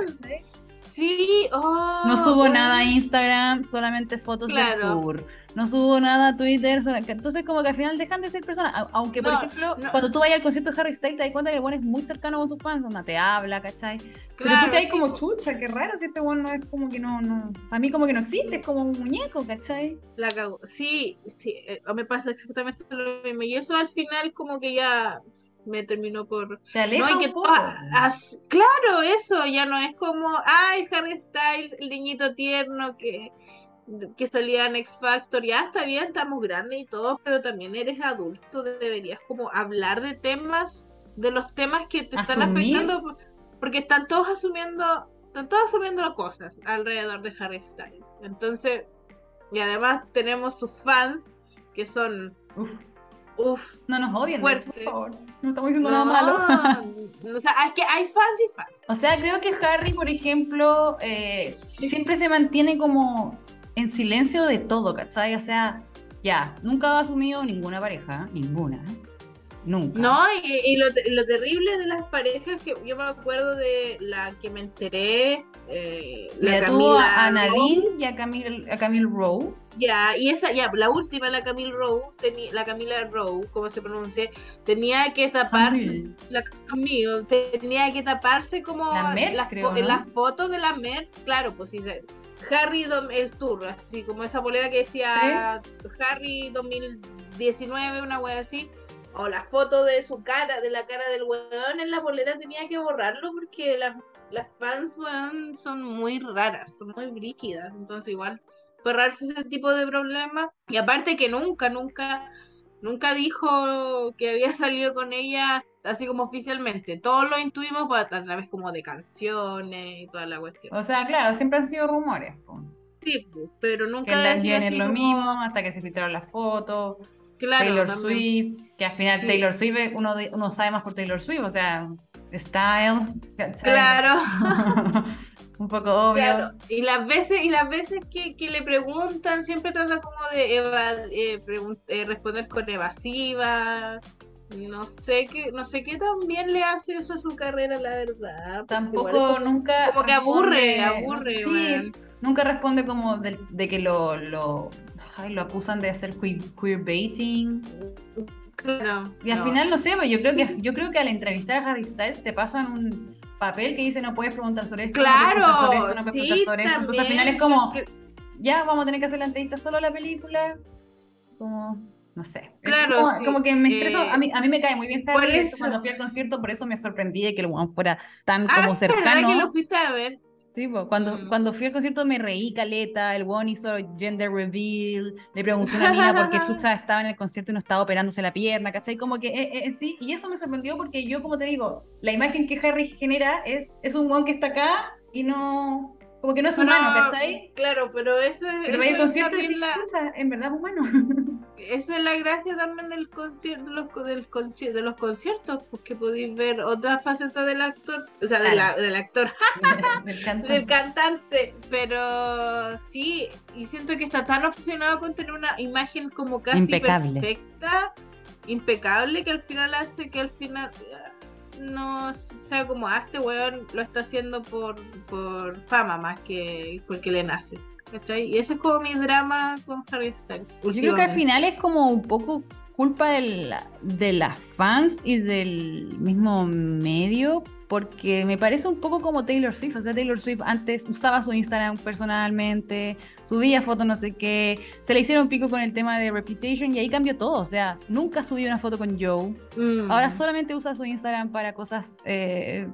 S2: Sí, oh,
S1: No subo nada a Instagram, solamente fotos
S2: Claro.
S1: del tour. No subo nada a Twitter. Entonces, como que al final dejan de ser personas. Aunque, por
S2: No,
S1: ejemplo,
S2: no.
S1: cuando tú vayas al concierto de Harry Styles, te das cuenta que el weón es muy cercano con sus fans, donde te habla, ¿cachai? Pero tú hay
S2: sí,
S1: como chucha, qué raro si este weón no es como que no, no. A mí, como que no existe, es como un muñeco, ¿cachai?
S2: La cagó. Sí, sí, eh, me pasa exactamente lo mismo. Y eso al final como que ya me terminó por...
S1: Te aleja
S2: No, y que
S1: poco.
S2: ah, claro, eso ya no es como, ay, Harry Styles, el niñito tierno que, que salía en X Factor, ya está bien, estamos grandes y todo, pero también eres adulto, deberías como hablar de temas, de los temas que te están afectando, por- porque están todos asumiendo, están todos asumiendo cosas alrededor de Harry Styles. Entonces, y además tenemos sus fans que son,
S1: Uf,
S2: uff,
S1: no nos odien,
S2: Fuerte.
S1: por favor. No estamos diciendo
S2: no,
S1: nada malo. *laughs*
S2: o sea, es que hay fans y fans.
S1: O sea, creo que Harry, por ejemplo, eh, siempre se mantiene como en silencio de todo, ¿cachai? O sea, ya, nunca ha asumido ninguna pareja, ninguna. Nunca.
S2: No, y, y lo, lo terrible de las parejas que yo me acuerdo de la que me enteré, eh, la
S1: tuvo a,
S2: Camila
S1: Nadine
S2: Rowe,
S1: y a Camille, a Camille Rowe.
S2: ya, y esa, ya, la última, la Camille Rowe, tenía, la Camila Rowe, como se pronuncia, tenía que tapar,
S1: Camille.
S2: la Camille, tenía que taparse como
S1: La Merch,
S2: las,
S1: creo,
S2: las fotos de la Merch, claro, pues sí, Harry Dom- el tour, así como esa polera que decía Harry 2019, una wea así, o la foto de su cara, de la cara del weón en la polera tenía que borrarlo porque las, las fans, weón, son muy raras, son muy brígidas, entonces igual borrarse ese tipo de problemas, y aparte que nunca, nunca, nunca dijo que había salido con ella así como oficialmente, todos lo intuimos pues, a través como de canciones y toda la cuestión.
S1: O sea, claro, siempre han sido rumores. po.
S2: Sí, pues, pero nunca
S1: Que
S2: así
S1: lo
S2: como-
S1: mismo, hasta que se filtraron las fotos.
S2: Claro,
S1: Taylor
S2: también.
S1: Swift, que al final
S2: Sí.
S1: Taylor Swift, uno, uno sabe más por Taylor Swift, o sea, style.
S2: Claro. *laughs*
S1: Un poco obvio.
S2: Claro, y las veces, y las veces que, que le preguntan, siempre trata como de eva- eh, eh, responder con evasiva. No sé qué, no sé qué tan bien le hace eso a su carrera, la verdad.
S1: Tampoco
S2: como-
S1: nunca.
S2: como que aburre,
S1: responde-
S2: aburre,
S1: Sí, nunca responde como de, de que lo, lo, ay, lo acusan de hacer queer, queerbaiting.
S2: Claro,
S1: Y al
S2: no.
S1: final, no sé, pues, yo creo que yo creo que al entrevistar a Harry Styles te pasan un papel que dice no puedes preguntar sobre esto, no puedes
S2: Claro,
S1: preguntar sobre esto, no puedes
S2: sí,
S1: preguntar sobre esto. Entonces al final es como,
S2: que-
S1: ya vamos a tener que hacer la entrevista solo a la película. Como, no sé.
S2: Claro,
S1: como,
S2: sí,
S1: como que me estreso,
S2: eh,
S1: a, mí, a mí me cae muy bien
S2: por
S1: Harry,
S2: eso.
S1: cuando fui al concierto, por eso me sorprendí de que el one fuera tan
S2: Ah,
S1: como
S2: ¿verdad
S1: cercano.
S2: que lo fuiste a ver?
S1: Sí, po, cuando,
S2: Mm.
S1: cuando fui al concierto me reí caleta, el one hizo gender reveal, le pregunté a una mina por qué *laughs* Chucha estaba en el concierto y no estaba operándose la pierna, ¿cachai? Como que eh, eh, sí, y eso me sorprendió porque yo, como te digo, la imagen que Harry genera es, es un one que está acá y no, como que no es humano,
S2: No,
S1: ¿cachai?
S2: Claro, pero eso es,
S1: Pero
S2: eso es
S1: concierto decís,
S2: la-
S1: Chucha, en verdad es humano. *laughs*
S2: Eso es la gracia también del concierto, de los, del conci- de los conciertos, porque podéis ver otra faceta del actor, o sea, de la-
S1: Claro.
S2: del actor, *laughs*
S1: Del cantante.
S2: del cantante. Pero sí, y siento que está tan obsesionado con tener una imagen como casi
S1: Impecable.
S2: perfecta, impecable, que al final hace que al final no sea como, ah, este weón lo está haciendo por, por fama más que porque le nace. ¿Cachai? Y ese es como mi drama con Harry Styles.
S1: Yo creo que al final es como un poco culpa del- de las fans y del mismo medio, porque me parece un poco como Taylor Swift. O sea, Taylor Swift antes usaba su Instagram personalmente, subía fotos, no sé qué, se le hicieron pico con el tema de Reputation y ahí cambió todo. O sea, nunca subió una foto con Joe.
S2: Mm.
S1: Ahora solamente usa su Instagram para cosas. eh,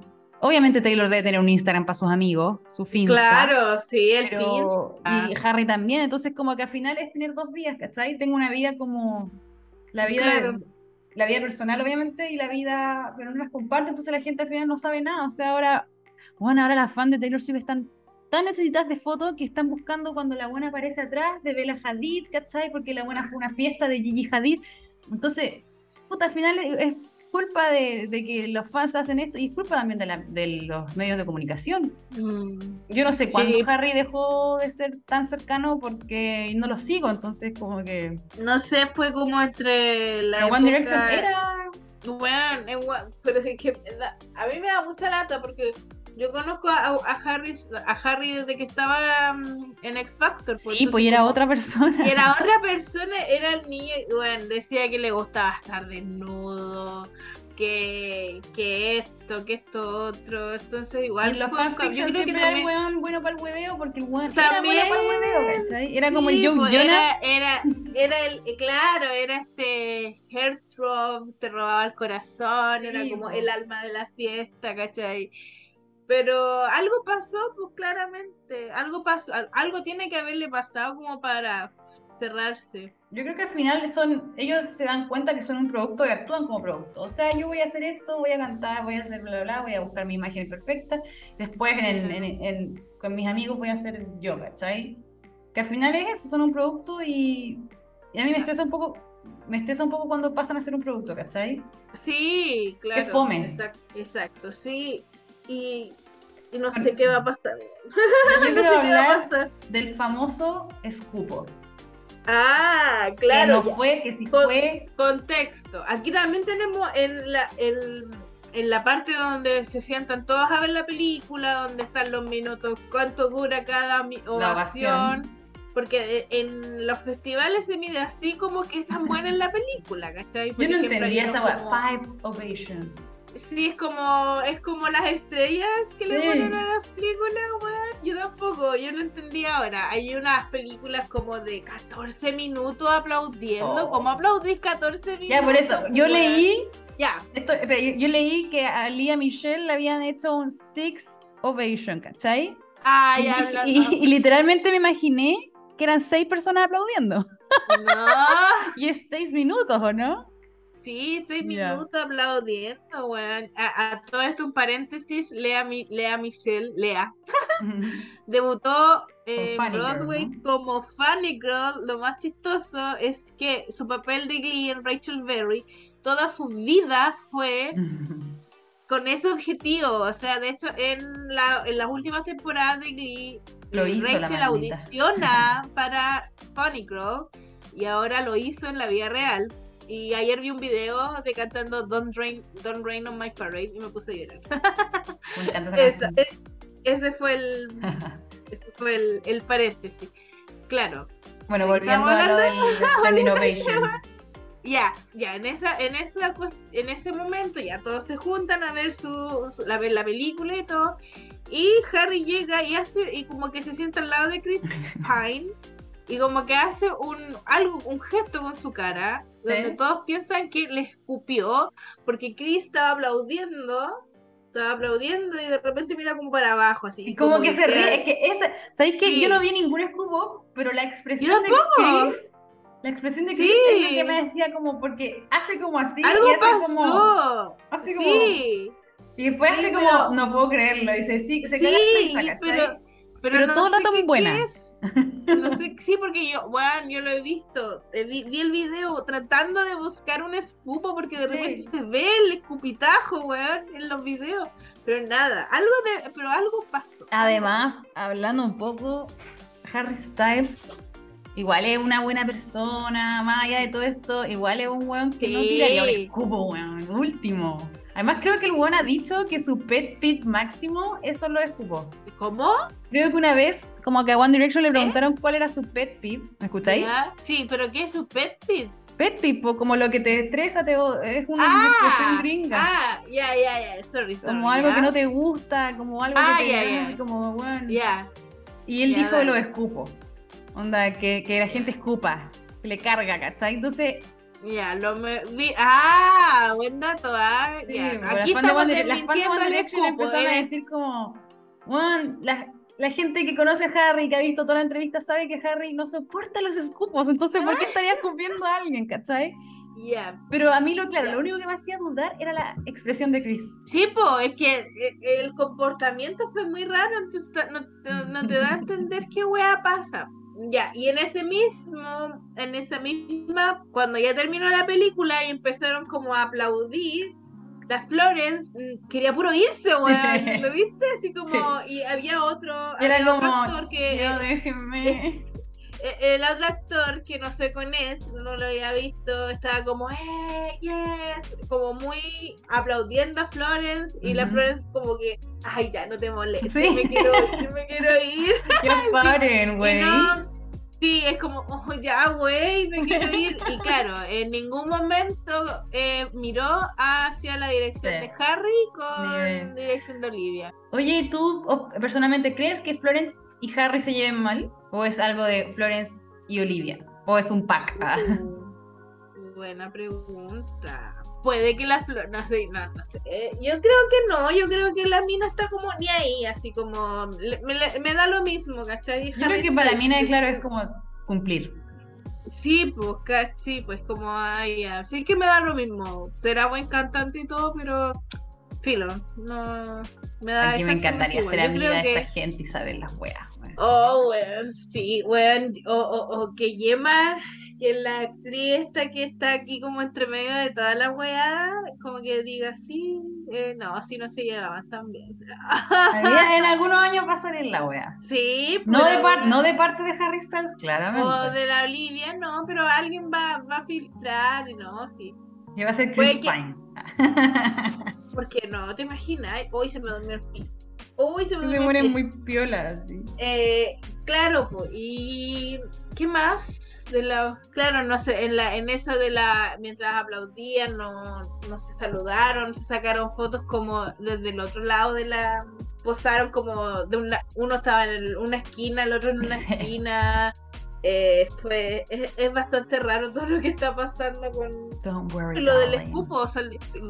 S1: Obviamente Taylor debe tener un Instagram para sus amigos, su Finsta.
S2: Claro, sí, el
S1: Pero-
S2: Finsta.
S1: y Harry también, entonces como que al final es tener dos vidas, ¿cachai? Tengo una vida como la vida,
S2: Claro.
S1: La vida personal obviamente y la vida, pero no las comparte, entonces la gente al final no sabe nada, o sea, ahora, bueno, ahora las fans de Taylor Swift están tan necesitadas de fotos que están buscando cuando la buena aparece atrás de Bella Hadid, ¿cachai? Porque la buena fue una fiesta de Gigi Hadid. Entonces, puta, al final es, culpa de, de que los fans hacen esto y es culpa también de, la- de los medios de comunicación.
S2: Mm.
S1: Yo no sé cuándo
S2: Sí.
S1: Harry dejó de ser tan cercano porque no lo sigo, entonces como que...
S2: No sé, fue como entre la
S1: Pero One
S2: época-
S1: Direction era...
S2: One- pero es que a mí me da mucha lata porque yo conozco a, a Harry a Harry desde que estaba mm, en X Factor.
S1: Sí,
S2: entonces
S1: pues era otra persona.
S2: Y era otra *laughs* persona, era el niño, bueno, decía que le gustaba estar desnudo, que, que esto, que esto otro, entonces igual
S1: los
S2: Yo creo que
S1: era el weón bueno para el hueveo porque el weón
S2: También.
S1: era bueno para el hueveo, ¿cachai? Era como el
S2: Sí,
S1: Joe
S2: pues,
S1: Jonas.
S2: Era, era, era el, claro, era este Heartthrob, te robaba el corazón, era
S1: Sí,
S2: como
S1: pues.
S2: el alma de la fiesta, ¿cachai? Pero algo pasó, pues claramente, algo pasó, al- algo tiene que haberle pasado como para cerrarse.
S1: Yo creo que al final son, ellos se dan cuenta que son un producto y actúan como producto. O sea, yo voy a hacer esto, voy a cantar, voy a hacer bla, bla, bla, voy a buscar mi imagen perfecta. Después en, en- en- con mis amigos voy a hacer yoga, ¿cachai? Que al final es eso, son un producto y, y a mí me estresa un poco, me estresa un poco cuando pasan a ser un producto, ¿cachai?
S2: Sí, claro.
S1: fome.
S2: Exacto, exacto, sí. Y, y no sé qué va a pasar.
S1: Yo *laughs*
S2: no sé qué va a pasar.
S1: del famoso escupo.
S2: Ah,
S1: Que
S2: claro.
S1: no
S2: ya.
S1: fue, que
S2: Con-
S1: fue.
S2: Contexto. Aquí también tenemos en la, el- en la parte donde se sientan todos a ver la película, donde están los minutos, cuánto dura cada ovación. Porque de- en los festivales se mide así como que es tan buena en la película, ¿cachai? Por
S1: Yo no
S2: ejemplo,
S1: entendía esa
S2: como-
S1: Five Ovation.
S2: Sí, es como, es como las estrellas que le
S1: Sí.
S2: ponen a las películas, weón. Yo tampoco, yo no entendí ahora. Hay unas películas como de 14 minutos aplaudiendo.
S1: Oh.
S2: ¿Cómo aplaudís 14 minutos?
S1: Ya, por eso, yo
S2: weón?
S1: leí
S2: Ya,
S1: Esto, yo, yo leí que a Lía Michelle le habían hecho un Six Ovation, ¿cachai?
S2: ay,
S1: y,
S2: hablando.
S1: y- y literalmente me imaginé que eran seis personas aplaudiendo.
S2: No, *laughs*
S1: Y es seis minutos, ¿o no?
S2: Sí, 6
S1: Ya.
S2: minutos aplaudiendo, weón. A, a todo esto, un paréntesis, Lea, Mi- Lea Michelle, Lea, *laughs* debutó en
S1: Girl,
S2: Broadway
S1: ¿no?
S2: como Funny Girl. Lo más chistoso es que su papel de Glee en Rachel Berry, toda su vida fue *laughs* con ese objetivo. O sea, de hecho, en, la, en las últimas temporadas de Glee,
S1: Lo
S2: eh,
S1: hizo
S2: Rachel audiciona *laughs* para Funny Girl y ahora lo hizo en la vida real. Y ayer vi un video de cantando Don't Rain, Don't Rain on My Parade y me puse a llorar. *laughs*
S1: Esa
S2: e- ese fue el, *laughs* ese fue el, el paréntesis. Claro.
S1: bueno,
S2: ¿de qué
S1: volviendo a lo del, del *laughs* Standing Ovation.
S2: Ya, ya, en esa, en esa en ese momento ya todos se juntan a ver su, su- la, ver la película y todo. Y Harry llega y hace, y como que se sienta al lado de Chris Pine, y como que hace un algo, un gesto con su cara, donde todos piensan que le escupió, porque Chris estaba aplaudiendo, estaba aplaudiendo y de repente mira como para abajo, así.
S1: Y como que se ríe. Es que esa, ¿sabéis que
S2: Sí.
S1: Yo no vi ningún escupo, pero la expresión de. Chris. La expresión de
S2: Sí.
S1: Chris es lo que me decía como porque hace como así
S2: Algo
S1: y hace como
S2: pasó.
S1: hace como
S2: Sí.
S1: y después hace como no puedo creerlo y se sí, se
S2: Sí,
S1: caga
S2: pero, pero,
S1: Pero
S2: no
S1: todo el rato
S2: qué-
S1: buena.
S2: es. No sé, sí, porque yo, weón, yo lo he visto. eh, Vi, vi el video tratando de buscar un escupo porque de
S1: Sí.
S2: repente se ve el escupitajo, weón, en los videos. Pero nada, algo de, pero algo pasó.
S1: Además, hablando un poco, Harry Styles igual es una buena persona, más allá de todo esto, igual es un weón que no
S2: Sí.
S1: tiraría un escupo, weón, último. Además creo que el weón ha dicho que su pet peeve máximo es solo escupo.
S2: ¿Cómo?
S1: Creo que una vez, como que a One Direction le preguntaron cuál era su pet peeve, ¿me escucháis?
S2: Ya, Sí, pero ¿qué es su pet pit?
S1: Pet po, como lo que te estresa, te, es una
S2: Ah,
S1: expresión gringa.
S2: ah, ya, ya, ya, sorry, sorry.
S1: como algo
S2: ya.
S1: que no te gusta, como algo
S2: Ah,
S1: que te
S2: ya,
S1: ay,
S2: ya.
S1: como bueno.
S2: Ya,
S1: Y él dijo lo escupo. Onda, que, que la gente escupa, que le carga, ¿cachai? Entonces,
S2: ya, lo me vi. Ah, buen dato, ah.
S1: sí,
S2: ya.
S1: pues,
S2: Aquí estamos desmintiendo el escupo.
S1: empezaron a
S2: ¿eh?
S1: decir como, "Weón, la, la gente que conoce a Harry, que ha visto toda la entrevista, sabe que Harry no soporta los escupos, entonces ¿por qué *laughs* estaría escupiendo a alguien, cachai?
S2: Ya.
S1: Pero a mí lo claro,
S2: Ya.
S1: lo único que me hacía dudar era la expresión de Chris.
S2: Sí, pues, es que eh, el comportamiento fue muy raro, entonces no, no te da a entender qué wea pasa. Ya, y en ese mismo, en esa misma, cuando ya terminó la película y empezaron como a aplaudir, la Florence mm, quería puro irse, *laughs* weón, ¿lo viste? Así como,
S1: Sí.
S2: y había otro,
S1: Era
S2: había otro
S1: como,
S2: actor que,
S1: yo déjenme.
S2: Eh, el otro actor que no sé con es, no lo había visto, estaba como, ¡eh, yes! Como muy aplaudiendo a Florence y la
S1: Ujú.
S2: Florence como que, ¡ay, ya, no te molestes!
S1: Sí.
S2: Me quiero ir, me *laughs* quiero ir.
S1: Que *laughs* paren,
S2: Y
S1: güey.
S2: sí, es como, ¡oh, ya, güey! Me quiero ir. Y claro, en ningún momento eh, miró hacia la dirección
S1: Sí.
S2: de Harry con
S1: de-
S2: dirección de Olivia.
S1: Oye, ¿y ¿tú personalmente crees que Florence y Harry se lleven mal? ¿O es algo de Florence y Olivia? ¿O es un pack? Ah.
S2: Uh, buena pregunta. Puede que la flor, no sé, no, no sé. Yo creo que no, yo creo que la mina está como ni ahí, así como le- me, le- me da lo mismo, ¿cachai?
S1: Yo creo que para la mina, claro, es como cumplir.
S2: Sí, pues, sí, pues como ay, ya. Sí que me da lo mismo. Será buen cantante y todo, pero filo, no me da
S1: Aquí me encantaría ser amiga de
S2: que-
S1: esta gente y saber las weas.
S2: Oh, weón, sí, weón. O, o, o que Yema, que la actriz esta que está aquí como entre medio de toda la weá, como que diga, sí, eh, no, así no se llegaban tan bien.
S1: En algunos años va a salir la wea.
S2: Sí,
S1: No de,
S2: pero-
S1: par- no de parte de Harry Styles, claramente.
S2: O de la Olivia, no, pero alguien va, va a filtrar, y no, sí.
S1: Que va a ser Chris
S2: que-
S1: Pine. *laughs*
S2: Porque no, te imaginas, hoy se me durmió el pie. Hoy se me
S1: Se
S2: durmió
S1: mueren
S2: pie.
S1: muy piolas. sí.
S2: Eh, claro, pues, y ¿qué más? De la, claro, no sé, en la, en esa de la, mientras aplaudían, no, no se saludaron, se sacaron fotos como desde el otro lado de la, posaron como de un la- uno estaba en el- una esquina, el otro en una *laughs*
S1: Sí.
S2: esquina. Eh, fue, es, es bastante raro todo lo que está pasando con,
S1: worry,
S2: lo del escupo,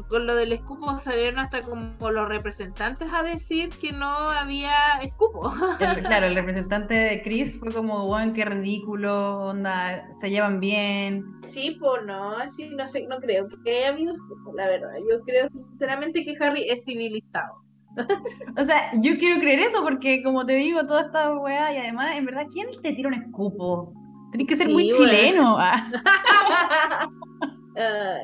S2: con lo del escupo salieron hasta como los representantes a decir que no había escupo.
S1: El- claro, el *laughs* representante de Chris fue como, weón, qué ridículo, onda, se llevan bien.
S2: Sí, pues no, sí, no sé, no creo que haya habido escupo, la verdad. Yo creo sinceramente que Harry es civilizado. *laughs*
S1: O sea, yo quiero creer eso porque, como te digo, toda esta weá, y además, en verdad, ¿quién te tira un escupo? Tienes que ser muy
S2: Sí, weón.
S1: chileno. ah. *laughs*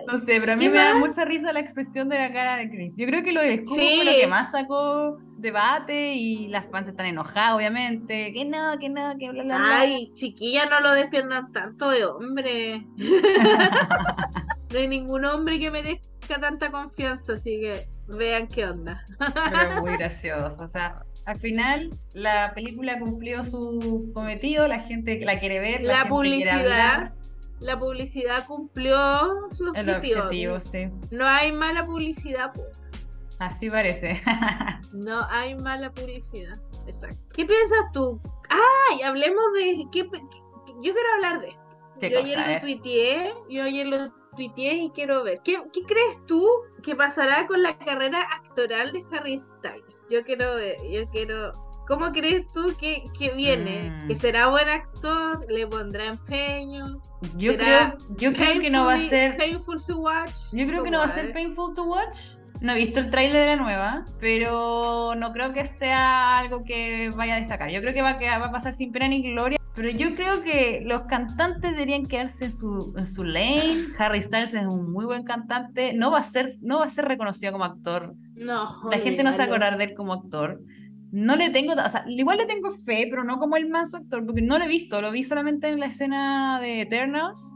S1: No sé, pero a mí
S2: ¿Qué
S1: me da
S2: más?
S1: mucha risa la expresión de la cara de Chris. Yo creo que lo del escupo
S2: Sí.
S1: fue lo que más sacó debate y las fans están enojadas, obviamente. Que no, que no, que bla, bla, bla.
S2: Ay, chiquilla, no lo defiendan tanto de hombre. *laughs* No hay ningún hombre que merezca tanta confianza, así que vean qué onda.
S1: Pero muy *laughs* gracioso. O sea, al final la película cumplió su cometido, la gente la quiere ver, la,
S2: La
S1: gente quiere
S2: publicidad,
S1: hablar.
S2: la publicidad cumplió su
S1: El
S2: objetivo.
S1: objetivo, sí.
S2: No hay mala publicidad.
S1: Así parece. *laughs*
S2: No hay mala publicidad. Exacto. ¿Qué piensas tú? Ay, hablemos de. ¿qué, qué- yo quiero hablar de esto.
S1: ¿Qué
S2: yo
S1: cosa,
S2: ayer
S1: eh?
S2: lo tuiteé, yo ayer lo y quiero ver. ¿Qué, qué crees tú que pasará con la carrera actoral de Harry Styles? Yo quiero ver, yo quiero. ¿Cómo crees tú que, que viene?
S1: Mm.
S2: ¿Que será buen actor? ¿Le pondrá empeño?
S1: Yo
S2: ¿Será
S1: creo, yo creo que no va a ser.
S2: Painful to watch.
S1: Yo creo que no va a ser painful to watch. No he visto el tráiler de la nueva, pero no creo que sea algo que vaya a destacar. Yo creo que va quedar- va a pasar sin pena ni gloria. Pero yo creo que los cantantes deberían quedarse en su, en su lane. Harry Styles es un muy buen cantante. No va a ser, no va a ser reconocido como actor.
S2: No.
S1: La gente no se va a
S2: olvídalo.
S1: acordar de él como actor. No le tengo, o sea, igual le tengo fe, pero no como el manso actor, porque no lo he visto, lo vi solamente en la escena de Eternals,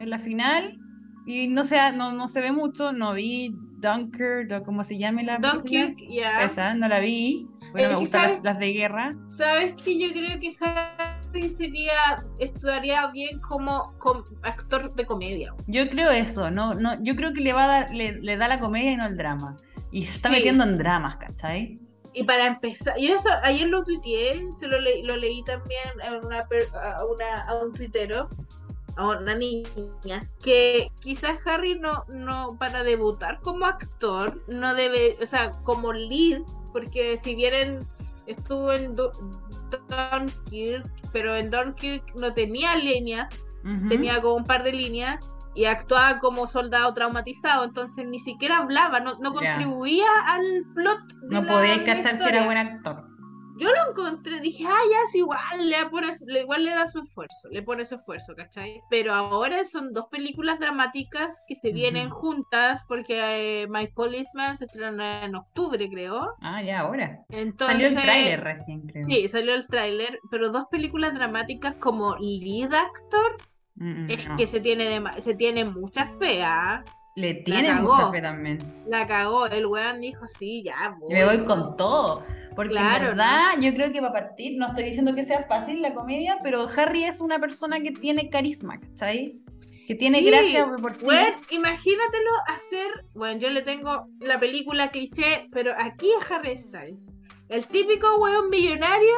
S1: en la final, y no se, no, no se ve mucho, no vi Dunkirk, o como se llame la.
S2: Dunkirk, ya.
S1: Esa, no la vi, bueno,
S2: Es
S1: me gustan las, las de guerra.
S2: ¿Sabes que Yo creo que Harry sería, estudiaría bien como com- actor de comedia.
S1: Yo creo eso, no, no, yo creo que le va a dar, le, le da la comedia y no el drama. Y se está
S2: Sí.
S1: metiendo en dramas, ¿cachai?
S2: Y para empezar, yo eso, ayer lo tuiteé, se lo, le- lo leí también a, una, a, una, a un tuitero, a una niña, que quizás Harry no, no, para debutar como actor, no debe, o sea, como lead, porque si bien en- estuvo en Du- Dunkirk, pero en Dunkirk no tenía líneas, tenía como un par de líneas. y actuaba como soldado traumatizado, entonces ni siquiera hablaba, no, no contribuía al plot. de
S1: No
S2: la-
S1: podía cachar si era buen actor.
S2: Yo lo encontré, dije, ah, ya es igual, le pone, igual le da su esfuerzo, le pone su esfuerzo, ¿cachai? Pero ahora son dos películas dramáticas que se vienen
S1: Ujú.
S2: juntas porque eh, My Policeman se estrena en octubre, creo.
S1: Ah, ya ahora.
S2: Entonces,
S1: Salió el tráiler recién, creo.
S2: Sí, salió el tráiler, pero dos películas dramáticas como lead actor
S1: Mm, mm,
S2: es
S1: no.
S2: que se tiene dema- se tiene mucha fe, ¿ah?
S1: Le tiene mucha fe también.
S2: La cagó, el weón dijo, sí, ya
S1: Y me voy
S2: voy".
S1: con todo. Porque
S2: Claro,
S1: en verdad, yo creo que va a partir, no estoy diciendo que sea fácil la comedia, pero Harry es una persona que tiene carisma, ¿cachai? Que tiene
S2: Sí,
S1: gracia por sí.
S2: Bueno, imagínatelo hacer. Bueno, yo le tengo la película cliché, pero aquí es Harry Styles. El típico weón millonario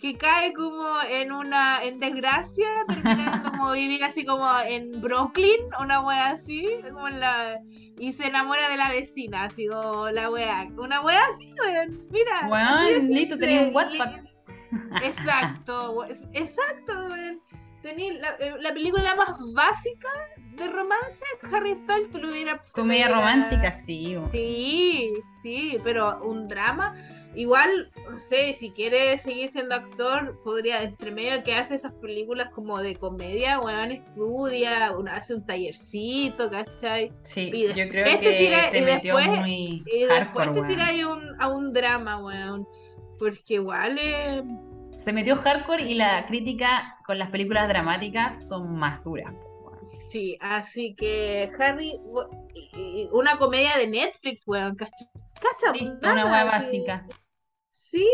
S2: que cae como en una en desgracia, terminando *laughs* como vivir así como en Brooklyn, una wea así, como en la y se enamora de la vecina, así como la wea, una wea así, weón. Mira,
S1: Weón, listo, tenía un
S2: le- Exacto, exacto, weón. Tenía la, eh, la película más básica de romance, Harry Styles te lo hubiera
S1: Comedia romántica, sí.
S2: Sí, sí, pero un drama. Igual, no sé, si quiere seguir siendo actor, podría, entre medio que hace esas películas como de comedia, weón, estudia, uno hace un tallercito, ¿cachai?
S1: Sí,
S2: Y
S1: yo creo
S2: te
S1: que
S2: tira-
S1: se
S2: y
S1: metió
S2: después-
S1: muy
S2: Y después
S1: hardcore,
S2: te
S1: weón.
S2: tiras a un, a un drama, weón. Porque igual eh,
S1: Se metió hardcore y la crítica con las películas dramáticas son más duras.
S2: Sí, así que Harry, una comedia de Netflix, weón, ¿cacha? ¿Cacha?
S1: Listo,
S2: Nada,
S1: una hueá básica.
S2: Sí,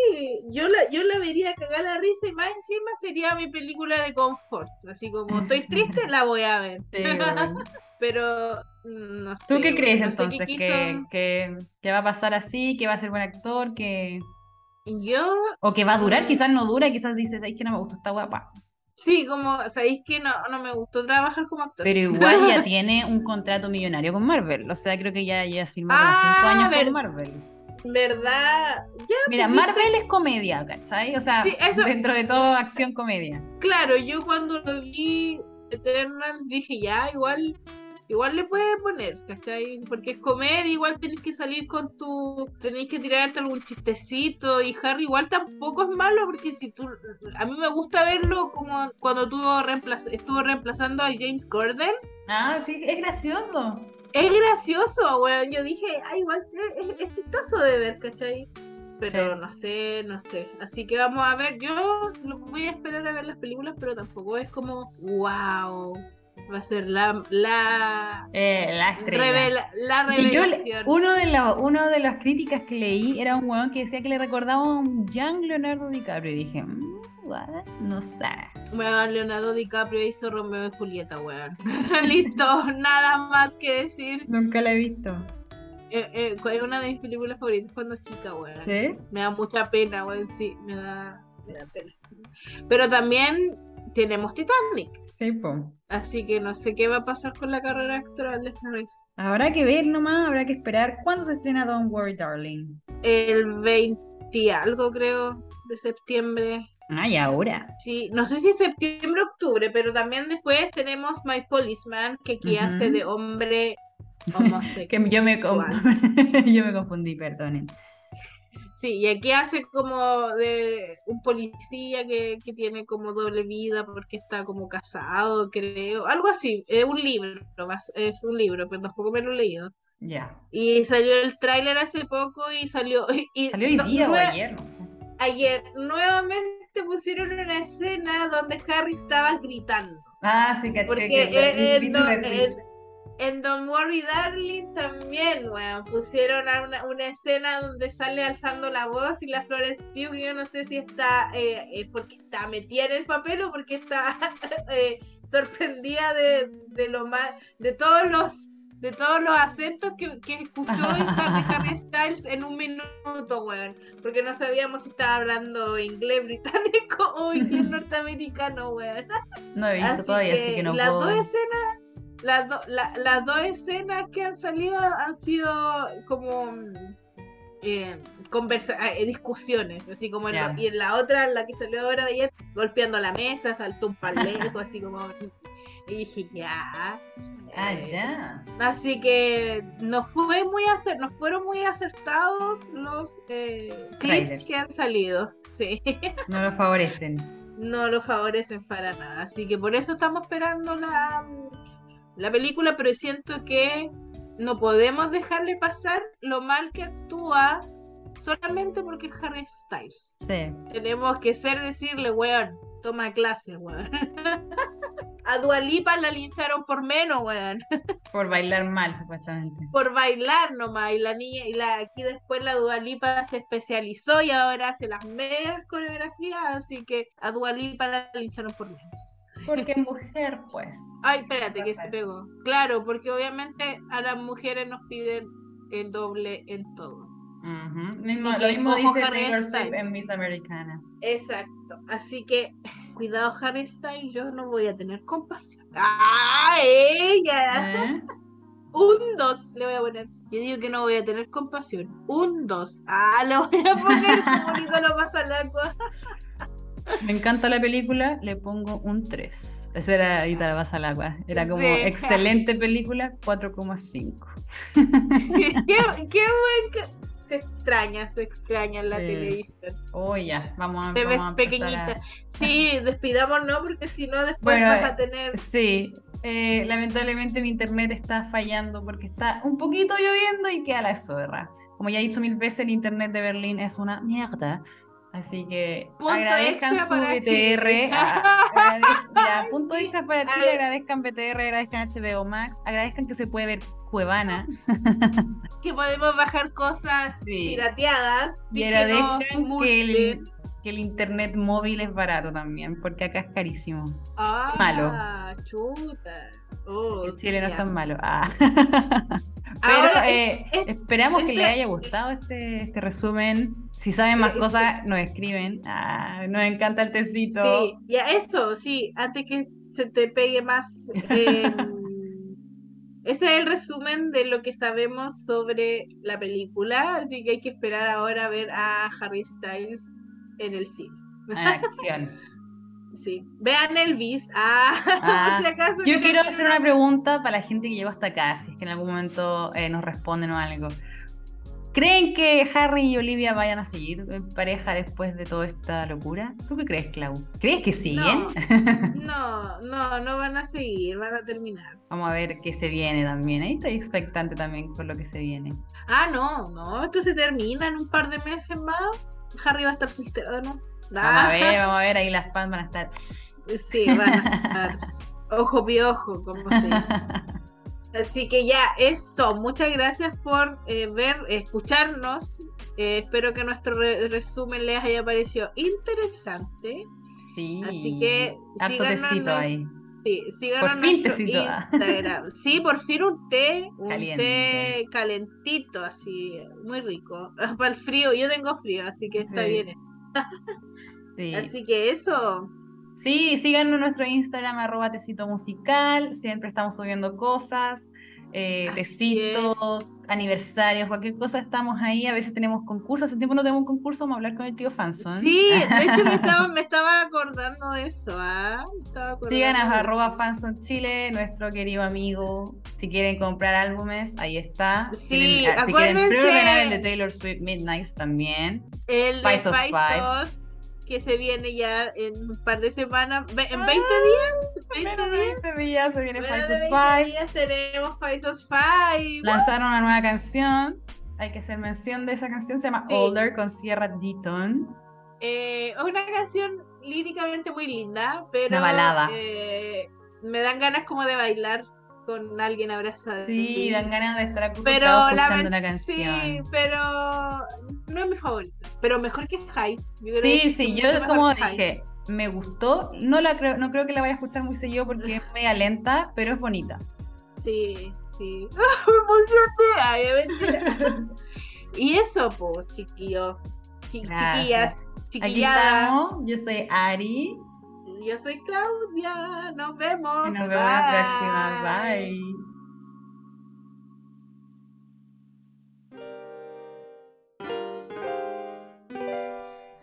S2: yo la, yo la vería cagar la risa y más encima sería mi película de confort. Así como estoy triste, la voy a ver.
S1: Sí. *laughs*
S2: Pero mm, no sé.
S1: ¿Tú qué crees
S2: no qué
S1: entonces?
S2: quiso-
S1: ¿Que, que, que va a pasar así? ¿Que va a ser buen actor? que
S2: Yo,
S1: ¿O que va a durar?
S2: Mm.
S1: Quizás no dura, quizás dices, ay, que no me gustó esta guapa.
S2: Sí, como, sabéis que no, no me gustó trabajar como actor.
S1: Pero igual ya tiene un contrato millonario con Marvel. O sea, creo que ya, ya firmó
S2: Ah,
S1: cinco años
S2: ver-
S1: con Marvel.
S2: ¿Verdad? Ya,
S1: Mira,
S2: pues.
S1: Marvel es comedia, ¿cachai? O sea,
S2: Sí, eso-
S1: dentro de todo, acción comedia.
S2: Claro, yo cuando lo vi Eternals dije ya, igual, igual le puedes poner, ¿cachai? Porque es comedia, igual tenés que salir con tu, tenés que tirarte algún chistecito y Harry igual tampoco es malo porque si tú, a mí me gusta verlo como cuando tuvo reemplaz, estuvo reemplazando a James Gordon.
S1: Ah, sí, es gracioso.
S2: Es gracioso, weón. Yo dije, ah, igual es, es- es chistoso de ver, ¿cachai? Pero
S1: Sí.
S2: no sé, no sé. Así que vamos a ver. Yo lo- voy a esperar a ver las películas, pero tampoco es como, wow. Va a ser la, la,
S1: Eh, la estrella.
S2: revela- la
S1: Que yo
S2: revelación.
S1: uno de los uno de las críticas que leí era un weón que decía que le recordaba a un young Leonardo DiCaprio y dije, mm, what? no sé.
S2: Weón, Leonardo DiCaprio hizo Romeo y Julieta, weón. *laughs* Listo, nada más que decir.
S1: Nunca la he visto.
S2: Eh, eh, es una de mis películas favoritas cuando chica, weón.
S1: ¿Sí?
S2: Me da mucha pena, weón, sí, me da, me da pena. Pero también tenemos Titanic,
S1: Sí, po.
S2: así que no sé qué va a pasar con la carrera actoral de Harris.
S1: Habrá que ver nomás, habrá que esperar. ¿Cuándo se estrena Don't Worry Darling?
S2: El 20 y algo, creo, de septiembre.
S1: Ay, ahora.
S2: Sí, no sé si septiembre o octubre, pero también después tenemos My Policeman, que aquí hace de hombre homosexual. *laughs*
S1: Que yo me, *laughs* yo me confundí, perdonen.
S2: Sí, y aquí hace como de un policía que, que tiene como doble vida porque está como casado, creo. Algo así, es un libro, es un libro, pero tampoco me lo he leído.
S1: Ya.
S2: Y salió el tráiler hace poco y salió... *laughs* Y,
S1: ¿Salió hoy
S2: no-
S1: día o ayer? No sé.
S2: ayer nuevamente pusieron una escena donde Harry estaba gritando.
S1: Ah, sí, caché
S2: Porque
S1: que
S2: eh. En- Don't Worry Darling también, weón, pusieron una, una escena donde sale alzando la voz y la Florence Pugh, yo no sé si está eh, eh, porque está metida en el papel o porque está *laughs* eh, sorprendida de, de lo más, de todos los de todos los acentos que, que escuchó en *laughs* Harry, Harry Styles en un minuto, weón. Porque no sabíamos si estaba hablando inglés británico o inglés *laughs* norteamericano, weón.
S1: No he visto
S2: Así
S1: todavía, así
S2: que
S1: que no
S2: las
S1: puedo.
S2: dos escenas, las, do- la- las dos escenas que han salido han sido como eh, conversa eh, discusiones, así como en lo- y en la otra, la que salió ahora de ayer, golpeando la mesa, saltó un palejo, así como Y dije, ya.
S1: Ah,
S2: Eh,
S1: ya.
S2: Así que no fue muy acer nos fueron muy acertados los eh, clips que han salido. Sí.
S1: No lo favorecen.
S2: no lo favorecen para nada. Así que por eso estamos esperando la, la película, pero siento que no podemos dejarle pasar lo mal que actúa solamente porque es Harry Styles.
S1: Sí.
S2: Tenemos que ser decirle, weón, toma clases, weón. *laughs* A Dualipa la lincharon por menos, weón. *laughs*
S1: Por bailar mal, supuestamente.
S2: Por bailar nomás. Y la niña, y la aquí después la Dualipa se especializó y ahora hace las medias coreografías. Así que a Dualipa la lincharon por menos.
S1: Porque mujer, pues.
S2: Ay, espérate, que se pegó. Claro, porque obviamente a las mujeres nos piden el doble en todo.
S1: Ujú. Mismo- lo
S2: que,
S1: mismo dice
S2: Harry
S1: Taylor Swift en Miss Americana.
S2: Exacto. Así que, cuidado, Harry Styles, yo no voy a tener compasión. ¡Ah, ella!
S1: ¿Eh?
S2: Un 2 le voy a poner. Yo digo que no voy a tener compasión. Un 2. Ah, le voy a poner. Qué bonito lo pasa al agua.
S1: Me encanta la película, le pongo un 3. Esa era la vas al agua. Era como
S2: Sí.
S1: excelente película, 4,5. *laughs*
S2: qué, qué buen. Se extraña, se extraña en la
S1: Sí.
S2: televisión.
S1: Oh, ya, vamos a
S2: Te ves
S1: vamos a
S2: pequeñita. Sí, despidámonos porque si no después
S1: Bueno,
S2: vas
S1: eh,
S2: a tener.
S1: Sí, eh, lamentablemente mi internet está fallando porque está un poquito lloviendo y queda la zorra. Como ya he dicho mil veces, el internet de Berlín es una mierda. Así que
S2: Punto
S1: agradezcan su BTR. *laughs* Agradez- punto extra para Chile, agradezcan BTR, agradezcan HBO Max, agradezcan que se puede ver Cuevana *laughs*
S2: Que podemos bajar cosas
S1: Sí.
S2: pirateadas.
S1: y
S2: que no
S1: agradezcan que el, que el internet móvil es barato también, porque acá es carísimo.
S2: Ah,
S1: malo.
S2: chuta. Oh,
S1: El Chile no es tan malo. Ah. *laughs* Pero
S2: Ahora,
S1: eh,
S2: es-
S1: esperamos que les haya gustado este, este resumen. Si saben más cosas, nos escriben. Ah, nos encanta el tecito.
S2: Sí, ya esto, sí, antes que se te pegue más. eh, *laughs* ese es el resumen de lo que sabemos sobre la película, así que hay que esperar ahora a ver a Harry Styles en el cine.
S1: En acción. *laughs*
S2: Sí, vean Elvis. Ah, *laughs*
S1: Ah,
S2: por si acaso
S1: Yo quiero hacer una pregunta para la gente que llegó hasta acá, si es que en algún momento eh, nos responden o algo. ¿Creen que Harry y Olivia vayan a seguir en pareja después de toda esta locura? ¿Tú qué crees, Clau? ¿Crees que siguen?
S2: No, no, no van a seguir, van a terminar.
S1: Vamos a ver qué se viene también. Ahí estoy expectante también por lo que se viene.
S2: Ah, no, no, esto se termina en un par de meses más. Harry va a estar soltero, ¿no? *laughs*
S1: Vamos a ver, vamos a ver, ahí las fans van a estar.
S2: Sí, van a estar ojo piojo, como se dice. *laughs* Así que ya, eso. Muchas gracias por eh, ver, escucharnos. Eh, espero que nuestro re- resumen les haya parecido interesante.
S1: Sí.
S2: Así que
S1: Harto tecito ahí.
S2: Sí, síganos
S1: Por fin
S2: nuestro
S1: tecito.
S2: Instagram. *laughs* Sí, por fin un té, un
S1: Caliente.
S2: té calentito, así, muy rico. *laughs* Para el frío, yo tengo frío, así que está bien. *laughs*
S1: Sí.
S2: Así que eso.
S1: Sí, síganos en nuestro Instagram, arroba tecito musical. Siempre estamos subiendo cosas, eh, tecitos, aniversarios, cualquier cosa estamos ahí. A veces tenemos concursos. Hace tiempo no tenemos un concurso, vamos a hablar con el tío Fanson.
S2: Sí, de hecho me *laughs* estaba, me estaba acordando de eso, ¿ah? Acordando
S1: Síganos
S2: de
S1: arroba. Fanson Chile, nuestro querido amigo. Si quieren comprar álbumes, ahí está. Si
S2: Sí,
S1: quieren, ah, si quieren
S2: acuérdense-
S1: preordenar el de Taylor Swift Midnight también.
S2: El de
S1: Paisos Five.
S2: Que se viene ya en un par de semanas, en 20 días, 20
S1: Menos de
S2: días.
S1: 20 días se viene
S2: menos 20
S1: Five.
S2: días tenemos Paisos Five.
S1: Lanzaron una nueva canción. Hay que hacer mención de esa canción. Se llama
S2: Sí.
S1: Older con Sierra Deaton.
S2: Eh, es una canción líricamente muy linda, pero
S1: Una balada.
S2: eh, me dan ganas como de bailar con alguien abrazado.
S1: Sí, dan ganas de estar
S2: pero
S1: escuchando una canción.
S2: Sí, pero no es mi favorita. Pero mejor que Hype. Yo
S1: Sí,
S2: que
S1: sí, yo como dije, me gustó. No la creo, no creo que la vaya a escuchar muy seguido porque es media lenta, pero es bonita.
S2: Sí, sí. *laughs* me emocioné. *laughs* Y eso, pues, chiquillos. Chi-
S1: Gracias.
S2: chiquillas.
S1: Aquí
S2: Chiquilladas.
S1: estamos. Yo soy Ari.
S2: Yo soy Claudia. Nos vemos.
S1: Y nos vemos la próxima. Bye.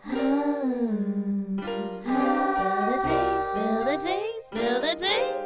S1: Ah.
S4: Spill the tea, spill the tea, Spill the tea. Who